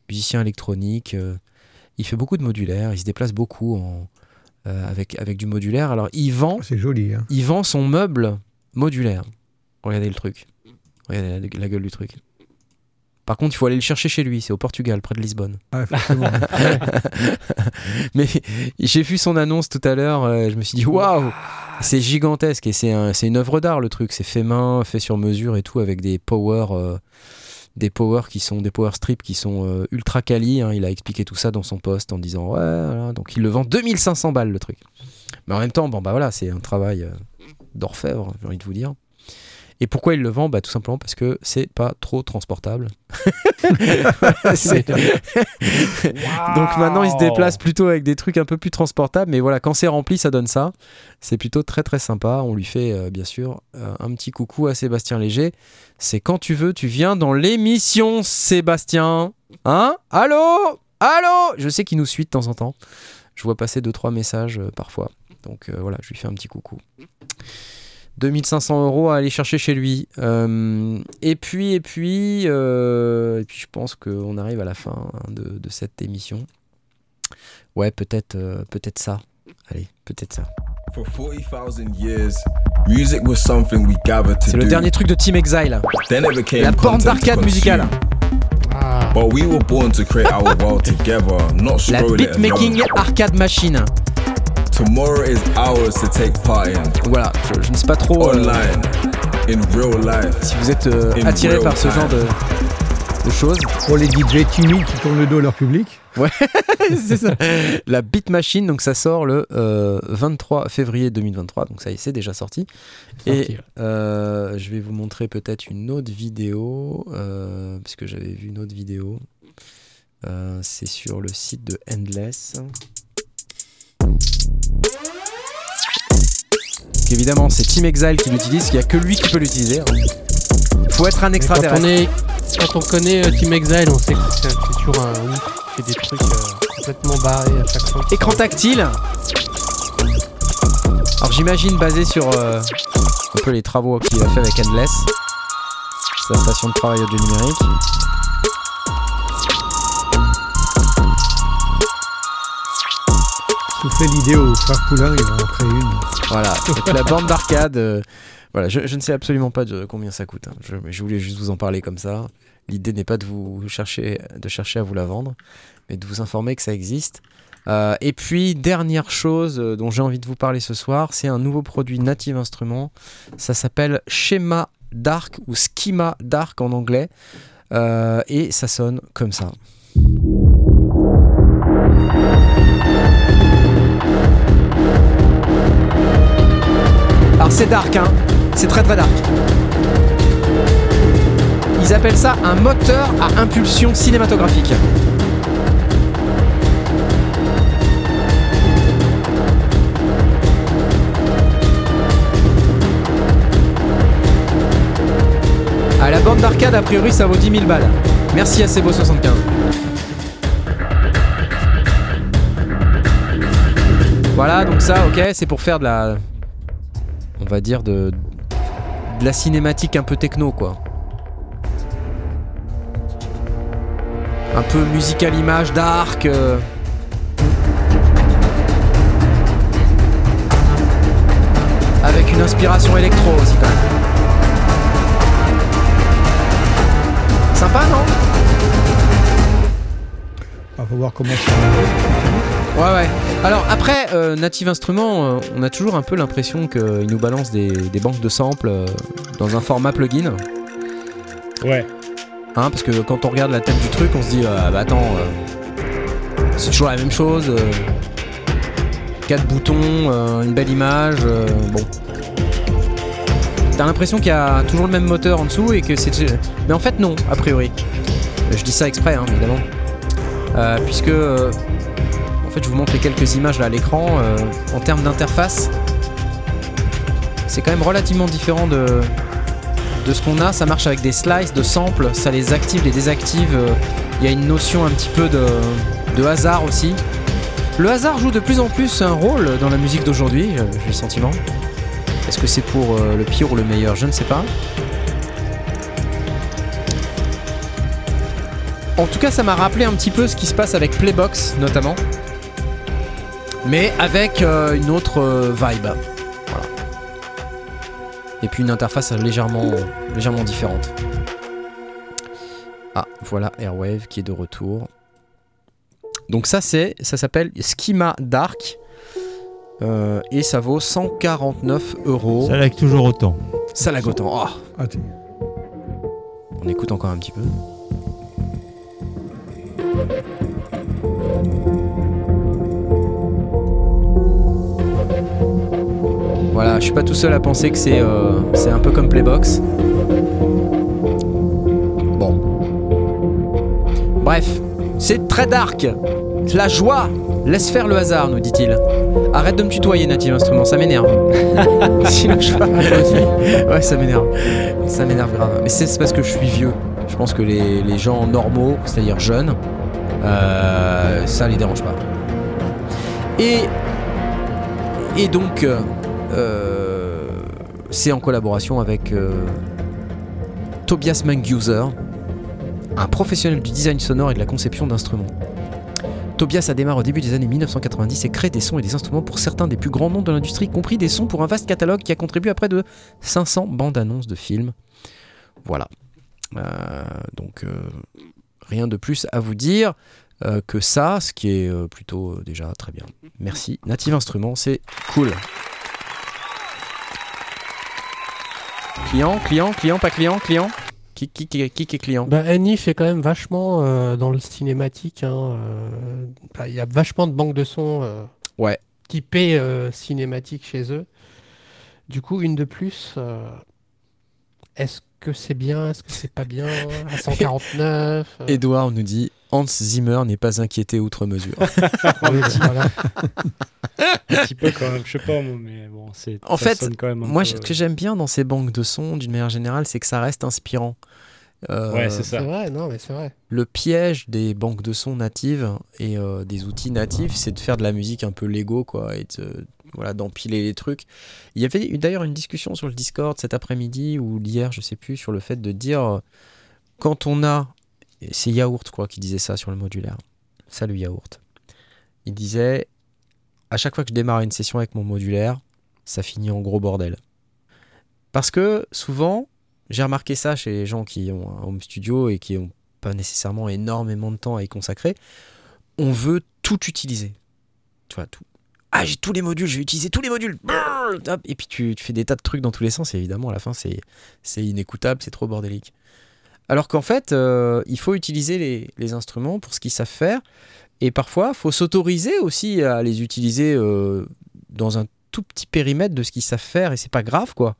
Musicien électronique. il fait beaucoup de modulaire. Il se déplace beaucoup en, avec, avec du modulaire. Alors, il vend C'est joli. Hein. il vend son meuble modulaire. Regardez le truc. Regardez la, la gueule du truc. Par contre, il faut aller le chercher chez lui. C'est au Portugal, près de Lisbonne. Ah. Mais j'ai vu son annonce tout à l'heure. euh, je me suis dit, waouh C'est gigantesque et c'est un- une œuvre d'art le truc. C'est fait main, fait sur mesure et tout avec des power, euh, des power qui sont des power strips qui sont euh, ultra quali. hein. Il a expliqué tout ça dans son post en disant ouais. voilà. Donc il le vend 2500 balles le truc. Mais en même temps, bon bah voilà, c'est un travail d'orfèvre, j'ai envie de vous dire. Et pourquoi il le vend bah, Tout simplement parce que c'est pas trop transportable. Donc maintenant, il se déplace plutôt avec des trucs un peu plus transportables. Mais voilà, quand c'est rempli, ça donne ça. C'est plutôt très très sympa. On lui fait euh, bien sûr euh, un petit coucou à Sébastien Léger. C'est quand tu veux, tu viens dans l'émission, Sébastien. Hein? Allô? Allô? Je sais qu'il nous suit de temps en temps. Je vois passer deux trois messages euh, parfois. Donc voilà, je lui fais un petit coucou. 2500 euros à aller chercher chez lui. Euh, et puis, et puis, euh, et puis, je pense qu'on arrive à la fin hein, de, de cette émission. Ouais, peut-être, euh, peut-être ça. Allez, peut-être ça. For 40,000 years, music was something we gathered to C'est le dernier truc de Team Exile. Then it became La to d'arcade musicale. Ah, But we were born to create our world together, not La beatmaking arcade machine. Tomorrow is ours to take part in. Voilà, je, je ne sais pas trop euh, Online, in real life. si vous êtes euh, attiré par ce time. genre de, de choses. Pour les DJ timides qui tournent le dos à leur public. c'est ça. La Beat Machine, donc ça sort le euh, 23 février 2023, donc ça y est, c'est déjà sorti. sorti, Et ouais. euh, je vais vous montrer peut-être une autre vidéo, euh, parce que j'avais vu une autre vidéo. Euh, c'est sur le site de Endless. Donc évidemment, c'est Team Exile qui l'utilise, il n'y a que lui qui peut l'utiliser. hein. Faut être un quand extraterrestre. on, est, quand on connaît euh, Team Exile, on sait que c'est toujours un ouf qui fait des trucs euh, complètement barrés à chaque fois. Écran tactile. Alors j'imagine basé sur euh, un peu les travaux qu'il a fait avec Endless. La station de travail audio numérique. Souffler l'idée aux frères Poulain, ils en créer une. Voilà, la bande d'arcade. euh, voilà, je, ne sais absolument pas combien ça coûte. hein. Je, je voulais juste vous en parler comme ça. L'idée n'est pas de vous chercher, de chercher à vous la vendre, mais de vous informer que ça existe. Euh, et puis dernière chose euh, dont j'ai envie de vous parler ce soir, c'est un nouveau produit Native Instruments. Ça s'appelle Schema Dark ou Schema Dark en anglais, et ça sonne comme ça. C'est dark, hein C'est très très dark. Ils appellent ça un moteur à impulsion cinématographique. À la bande d'arcade, a priori, ça vaut 10 000 balles. Merci à Sebo75. Voilà, donc ça, ok, c'est pour faire de la. On va dire de. de la cinématique un peu techno, quoi. Un peu musical image, dark. euh. Avec une inspiration électro aussi, quand même. Sympa, non? Il faut voir comment ça. Ouais, ouais. Alors après, euh, Native Instruments, euh, on a toujours un peu l'impression qu'ils nous balancent des, des banques de samples euh, dans un format plugin. Ouais. Hein, parce que quand on regarde la tête du truc, on se dit, ah bah attends, c'est toujours la même chose. quatre boutons, une belle image, euh, bon. T'as l'impression qu'il y a toujours le même moteur en dessous et que c'est. Mais en fait, non, a priori. Je dis ça exprès, hein, évidemment. Puisque. Fait, je vous montre les quelques images là à l'écran. euh, en termes d'interface, c'est quand même relativement différent de, de ce qu'on a. Ça marche avec des slices de samples, ça les active, les désactive. euh, Il y a une notion un petit peu de, de hasard aussi. Le hasard joue de plus en plus un rôle dans la musique d'aujourd'hui, euh, j'ai le sentiment. Est-ce que c'est pour le pire ou le meilleur? Je ne sais pas. En tout cas, ça m'a rappelé un petit peu ce qui se passe avec Playbox, notamment. Mais avec euh, une autre euh, vibe. Voilà. Et puis une interface légèrement, légèrement différente. Ah, voilà Airwave qui est de retour. Donc ça c'est, ça s'appelle Schema Dark. Euh, et ça vaut 149 euros. Ça lag toujours autant. Ça lag autant. Oh, Ah, on écoute encore un petit peu. Voilà, je suis pas tout seul à penser que c'est euh, c'est un peu comme Playbox. Bon. Bref, c'est très dark. La joie Laisse faire le hasard, nous dit-il. Arrête de me tutoyer, Native Instruments, ça m'énerve. Sinon, je Ouais, ça m'énerve. Ça m'énerve grave. Mais c'est c'est parce que je suis vieux. Je pense que les, les gens normaux, c'est-à-dire jeunes, euh, ça les dérange pas. Et, et donc, euh, euh, c'est en collaboration avec euh, Tobias Manguser, un professionnel du design sonore et de la conception d'instruments. Tobias a démarré au début des années 1990 et crée des sons et des instruments pour certains des plus grands noms de l'industrie, y compris des sons pour un vaste catalogue qui a contribué à près de 500 bandes annonces de films. Voilà. Euh, donc, rien de plus à vous dire que ça, ce qui est plutôt déjà très bien. Merci. Native Instruments, c'est cool. Client, client, client, pas client, client qui, qui, qui, qui est client Bah, Annie fait quand même vachement euh, dans le cinématique. hein, euh, bah, Il y a vachement de banques de sons euh, Ouais. typées euh, cinématiques chez eux. Du coup, une de plus. Est-ce que c'est bien Est-ce que c'est pas bien? À 149 euh, Edouard nous dit Hans Zimmer n'est pas inquiété outre mesure. voilà. Un petit peu quand même, je sais pas mais bon, c'est. En fait, quand même Moi, peu- ce que j'aime bien dans ces banques de sons, d'une manière générale, c'est que ça reste inspirant. Euh, Ouais, c'est C'est ça. vrai, non, mais c'est vrai. Le piège des banques de sons natives et euh, des outils natifs, c'est de faire de la musique un peu Lego, quoi, et de, voilà, d'empiler les trucs. Il y avait eu d'ailleurs une discussion sur le Discord cet après-midi ou hier, je sais plus, sur le fait de dire euh, quand on a, c'est Yaourt, quoi, qui disait ça sur le modulaire. Salut Yaourt. Il disait à chaque fois que je démarre une session avec mon modulaire, ça finit en gros bordel. Parce que souvent, j'ai remarqué ça chez les gens qui ont un home studio et qui n'ont pas nécessairement énormément de temps à y consacrer. On veut tout utiliser. Tu vois, tout. Ah, j'ai tous les modules, je vais utiliser tous les modules. Et puis tu, tu fais des tas de trucs dans tous les sens et évidemment, à la fin, c'est inécoutable, c'est trop bordélique. Alors qu'en fait, euh, il faut utiliser les, les instruments pour ce qu'ils savent faire. Et parfois, il faut s'autoriser aussi à les utiliser euh, dans un tout petit périmètre de ce qu'ils savent faire et c'est pas grave, quoi.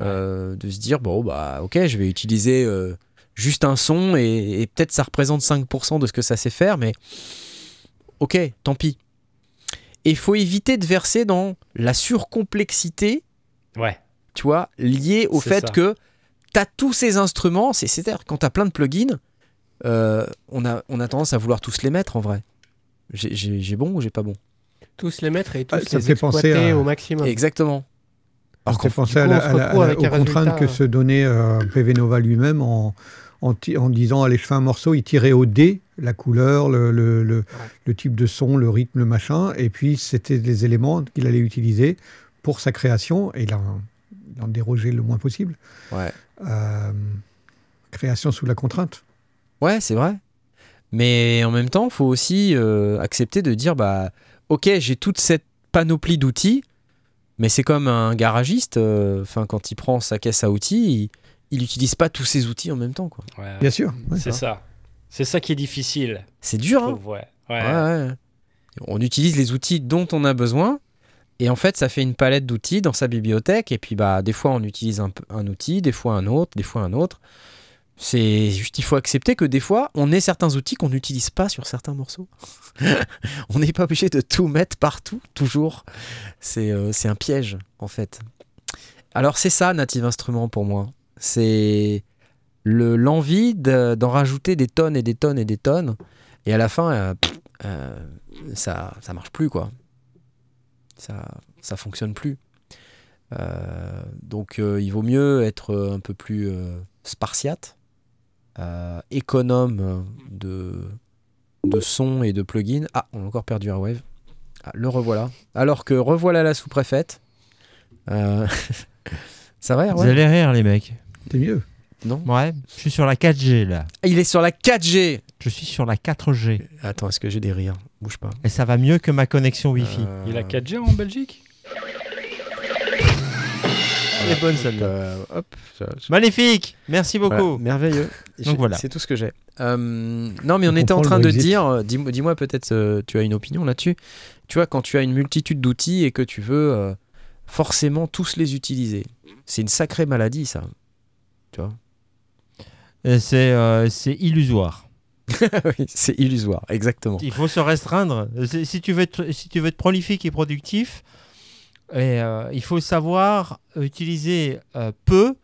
Euh, de se dire, bon, bah, ok, je vais utiliser juste un son et, et peut-être ça représente 5% de ce que ça sait faire, mais ok, tant pis. Et il faut éviter de verser dans la surcomplexité, Ouais. tu vois, liée au fait ça. que tu as tous ces instruments, c'est- c'est-à-dire quand tu as plein de plugins, euh, on, a, on a tendance à vouloir tous les mettre en vrai. J'ai- bon ou j'ai pas bon? Tous les mettre et tous Ah, ça me les exploiter à- au maximum. Exactement. Alors qu'on pensait à la- à la- la- aux contraintes résultat, que se donnait euh, PV Nova lui-même en, en, disant allez, je fais un morceau, il tirait au dé la couleur, le, le, le- le type de son, le rythme, le machin, et puis c'était les éléments qu'il allait utiliser pour sa création, et il en, il en dérogeait le moins possible. Ouais. Euh, création sous la contrainte. Ouais, c'est vrai. Mais en même temps, il faut aussi euh, accepter de dire bah, ok, j'ai toute cette panoplie d'outils, mais c'est comme un garagiste. euh, Enfin, quand il prend sa caisse à outils, il n'utilise pas tous ses outils en même temps. quoi. Ouais. Bien sûr. ouais. C'est ça. C'est ça qui est difficile. C'est dur. Hein trouve, ouais. Ouais. Ouais, ouais. On utilise les outils dont on a besoin. Et en fait, ça fait une palette d'outils dans sa bibliothèque. Et puis, bah, des fois, on utilise un, outil, des fois un autre, des fois un autre. C'est juste, il faut accepter que des fois, on ait certains outils qu'on n'utilise pas sur certains morceaux. on n'est pas obligé de tout mettre partout, toujours. C'est euh, un piège, en fait. Alors, c'est ça, Native Instruments, pour moi. C'est le- l'envie de- d'en rajouter des tonnes et des tonnes et des tonnes. Et à la fin, euh, euh, ça, ça marche plus, quoi. Ça, ça fonctionne plus. Euh, donc, euh, il vaut mieux être euh, un peu plus euh, spartiate, euh, économe de, de son et de plugins. Ah, on a encore perdu Airwave. Ah, le revoilà. Alors que revoilà la sous-préfète. Euh, ça va, Vous Airwave allez rire, les mecs. C'est mieux. Non? Ouais, je suis sur la 4G là. Il est sur la 4G. Je suis sur la 4G. Attends, est-ce que j'ai des rires? Bouge pas. Et ça va mieux que ma connexion Wi-Fi. Euh, Il a 4G en Belgique? Elle est bonne celle-là. euh, hop. ça- ça- Magnifique Merci beaucoup. Voilà, merveilleux. Donc voilà. C'est tout ce que j'ai. Euh, non, mais on On était en train de dire, euh, dis-moi dis-moi peut-être, euh, tu as une opinion là-dessus. Tu vois, quand tu as une multitude d'outils et que tu veux euh, forcément tous les utiliser, c'est une sacrée maladie, ça. Tu vois? Euh, c'est illusoire. C'est illusoire, exactement. Il faut se restreindre. Si tu veux être, si tu veux être prolifique et productif, euh, il faut savoir utiliser euh, peu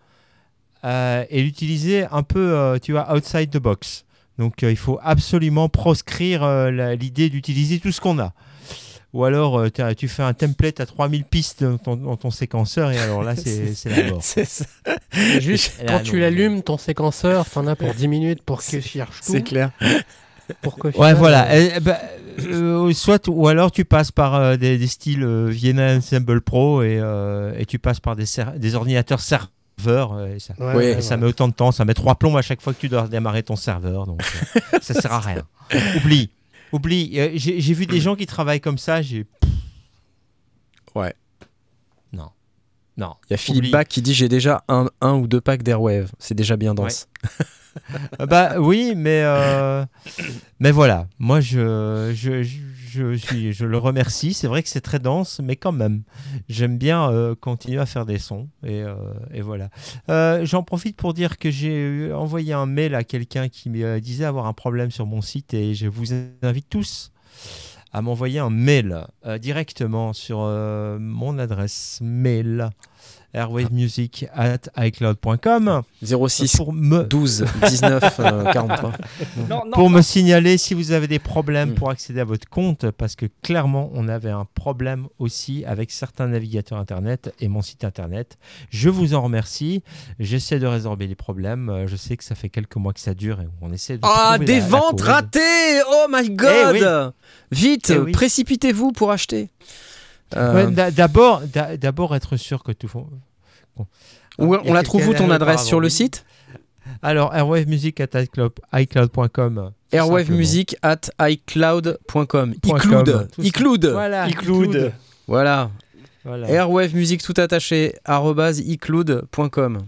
euh, et l'utiliser un peu, tu vois, outside the box. Donc il faut absolument proscrire l'idée d'utiliser tout ce qu'on a. Ou alors euh, tu fais un template à 3000 pistes dans ton, dans ton séquenceur et alors là c'est c'est la mort. C'est ça. Juste là, quand non, tu l'allumes, ton séquenceur, t'en as pour 10 minutes pour qu'il cherche tout. C'est clair. Pour qu'au Ouais, voilà. euh, bah, euh, soit ou alors tu passes par euh, des, des styles euh, Vienna Ensemble Pro et, euh, et tu passes par des, ser- des ordinateurs serveurs. euh, et ça, ouais, ouais, ça ouais. met autant de temps, ça met trois plombs à chaque fois que tu dois démarrer ton serveur. Donc euh, ça sert à rien. Oublie. Oublie. Euh, J'ai vu des gens qui travaillent comme ça. J'ai. Ouais. Non. Non. Il y a Philippe Oublie. Bach qui dit j'ai déjà un, un ou deux packs d'Airwave. C'est déjà bien dense. Bah oui, mais euh, mais voilà. Moi, je je, je, je le remercie. C'est vrai que c'est très dense, mais quand même, j'aime bien euh, continuer à faire des sons et, euh, voilà. Euh, J'en profite pour dire que j'ai envoyé un mail à quelqu'un qui me disait avoir un problème sur mon site et je vous invite tous à m'envoyer un mail directement sur mon adresse mail airwavemusic at icloud.com 06 pour me 12 19 euh, 43. Non, non, pour non. me signaler si vous avez des problèmes Mm. pour accéder à votre compte, parce que clairement, on avait un problème aussi avec certains navigateurs Internet et mon site Internet. Je vous en remercie. J'essaie de résorber les problèmes. Euh, Je sais que ça fait quelques mois que ça dure et on essaie de. Ah, des la- ventes ratées Oh my god Eh Vite, Eh oui. précipitez-vous pour acheter. Euh, Ouais, D'abord, d'a- d'abord être sûr que tout. Bon. où- a on la trouve où ton adresse sur le site? Alors, airwavemusic at iCloud- iCloud.com. tout airwavemusic at icloud.com. Icloud. Icloud. Voilà. iCloud. Voilà. Voilà. Airwavemusic tout attaché icloud.com.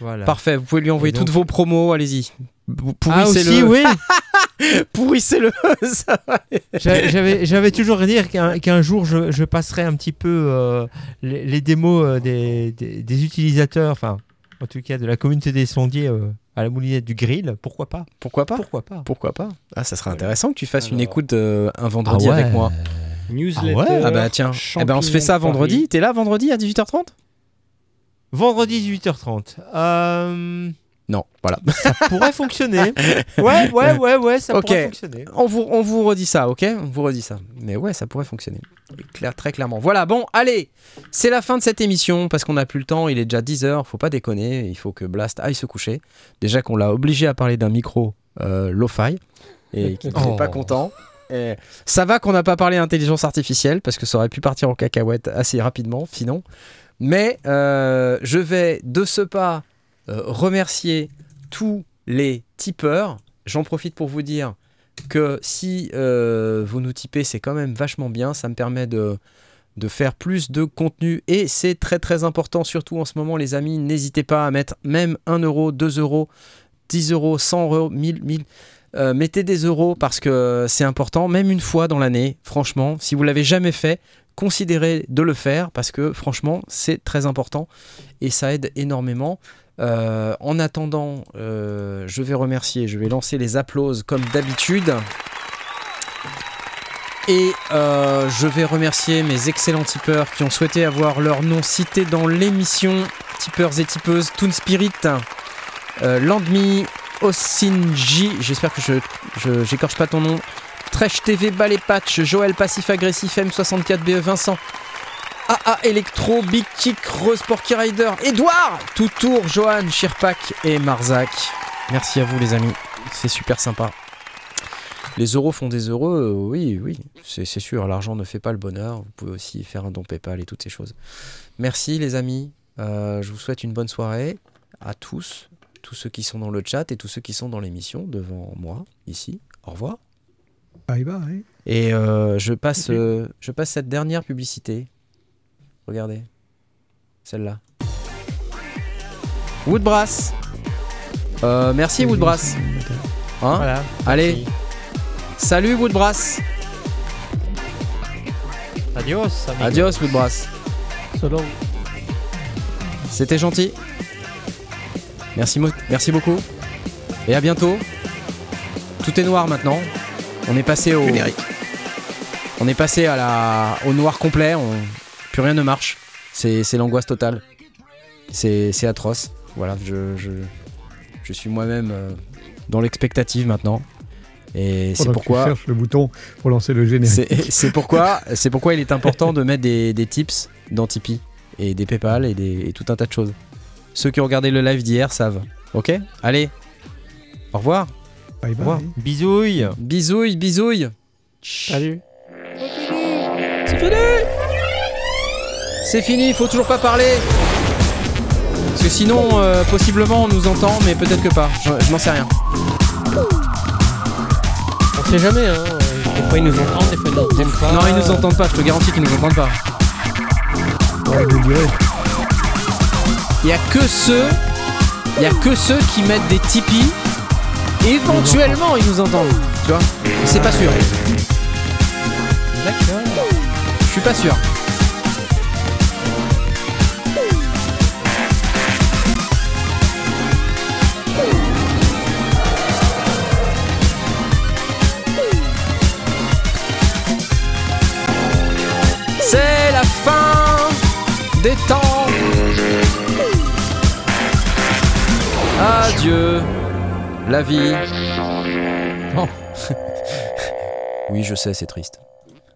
voilà. Parfait, vous pouvez lui envoyer donc- toutes vos promos, allez-y. Vous Ah aussi, Pourrissez-le. oui. Pourrissez-le. J'avais j'avais toujours dire qu'un qu'un jour je, je passerai un petit peu euh, les, les démos euh, des, des- des utilisateurs, enfin en tout cas de la communauté des sondiers euh, à la moulinette du grill. Pourquoi pas? Pourquoi pas? Pourquoi pas? Pourquoi pas? Ah, ça serait Voilà. intéressant que tu fasses une écoute euh, un vendredi Ah ouais. avec moi. Newsletter. Ah ouais Ah bah tiens, eh ben on se fait ça vendredi. T'es là vendredi à 18h30 Vendredi 18h30. Euh, Non, voilà. ça pourrait fonctionner. Ouais, ouais, ouais, ouais, ça pourrait fonctionner. On vous, on vous redit ça, ok? On vous redit ça. Mais ouais, ça pourrait fonctionner. Claire, très clairement. Voilà, bon, allez C'est la fin de cette émission parce qu'on n'a plus le temps. Il est déjà 10h, faut pas déconner. Il faut que Blast aille se coucher. Déjà qu'on l'a obligé à parler d'un micro euh, lo-fi et qu'il n'est Oh. pas content. Et ça va qu'on n'a pas parlé d'intelligence artificielle parce que ça aurait pu partir en cacahuète assez rapidement, sinon. Mais euh, je vais de ce pas euh, remercier tous les tipeurs. J'en profite pour vous dire que si euh, vous nous tipez, c'est quand même vachement bien. Ça me permet de, de faire plus de contenu et c'est très très important, surtout en ce moment, les amis. N'hésitez pas à mettre même 1 euro, 2 euros, 10 euros, 100 euros, 1000, 1000. Euh, mettez des euros parce que c'est important, même une fois dans l'année. Franchement, si vous l'avez jamais fait, considérez de le faire parce que franchement, c'est très important et ça aide énormément. Euh, en attendant, euh, je vais remercier, je vais lancer les applauses comme d'habitude. Et euh, je vais remercier mes excellents tipeurs qui ont souhaité avoir leur nom cité dans l'émission. Tipeurs et tipeuses, Toon Spirit, Landme, Osinji, j'espère que je j'écorche pas ton nom. Tresh TV, Ballet Patch, Joël Passif Agressif, M64BE, Vincent, AA Electro, Big Kick, Rose Porky Rider, Edouard, Toutour, Johan, Shirpak et Marzac. Merci à vous les amis, c'est super sympa. Les euros font des heureux, euh, oui, oui, c'est c'est sûr, l'argent ne fait pas le bonheur, vous pouvez aussi faire un don PayPal et toutes ces choses. Merci les amis, Euh, je vous souhaite une bonne soirée à tous tous ceux qui sont dans le chat et tous ceux qui sont dans l'émission devant moi, ici. Au revoir. Bye bye. Et euh, je, passe, euh, je passe cette dernière publicité. Regardez. Celle-là. Woodbrass. Euh, merci Woodbrass. Hein Voilà. Allez. Merci. Salut Woodbrass. Adios. amigo. Adios Woodbrass. Solo. C'était gentil. Merci, merci beaucoup. Et à bientôt. Tout est noir maintenant. On est passé au. On est passé à la, au noir complet. On, plus rien ne marche. C'est l'angoisse totale. C'est atroce. Voilà, je, je, je suis moi-même euh, dans l'expectative maintenant. Et c'est pourquoi. cherches le bouton pour lancer le générique. C'est pourquoi, c'est pourquoi il est important de mettre des, des tips dans Tipeee et des PayPal et, des, et tout un tas de choses. Ceux qui ont regardé le live d'hier savent. Ok? Allez. Au revoir. Bye revoir. bye. Bisouilles. Bisouilles, bisouilles. Salut. C'est fini C'est fini, il faut toujours pas parler. Parce que sinon, euh, possiblement, on nous entend, mais peut-être que pas. Je, je n'en sais rien. On sait jamais, hein. Des fois ils nous entendent, des fois ils nous entendent pas. Non, ils nous entendent pas, je te garantis qu'ils nous entendent pas. Ouais, vous. Il y a que ceux, il y a que ceux qui mettent des Tipeee. Éventuellement, ils nous entendent. Tu vois Mais C'est pas sûr. D'accord. Je suis pas sûr. Temps. Adieu, la vie. oui, je sais, c'est triste.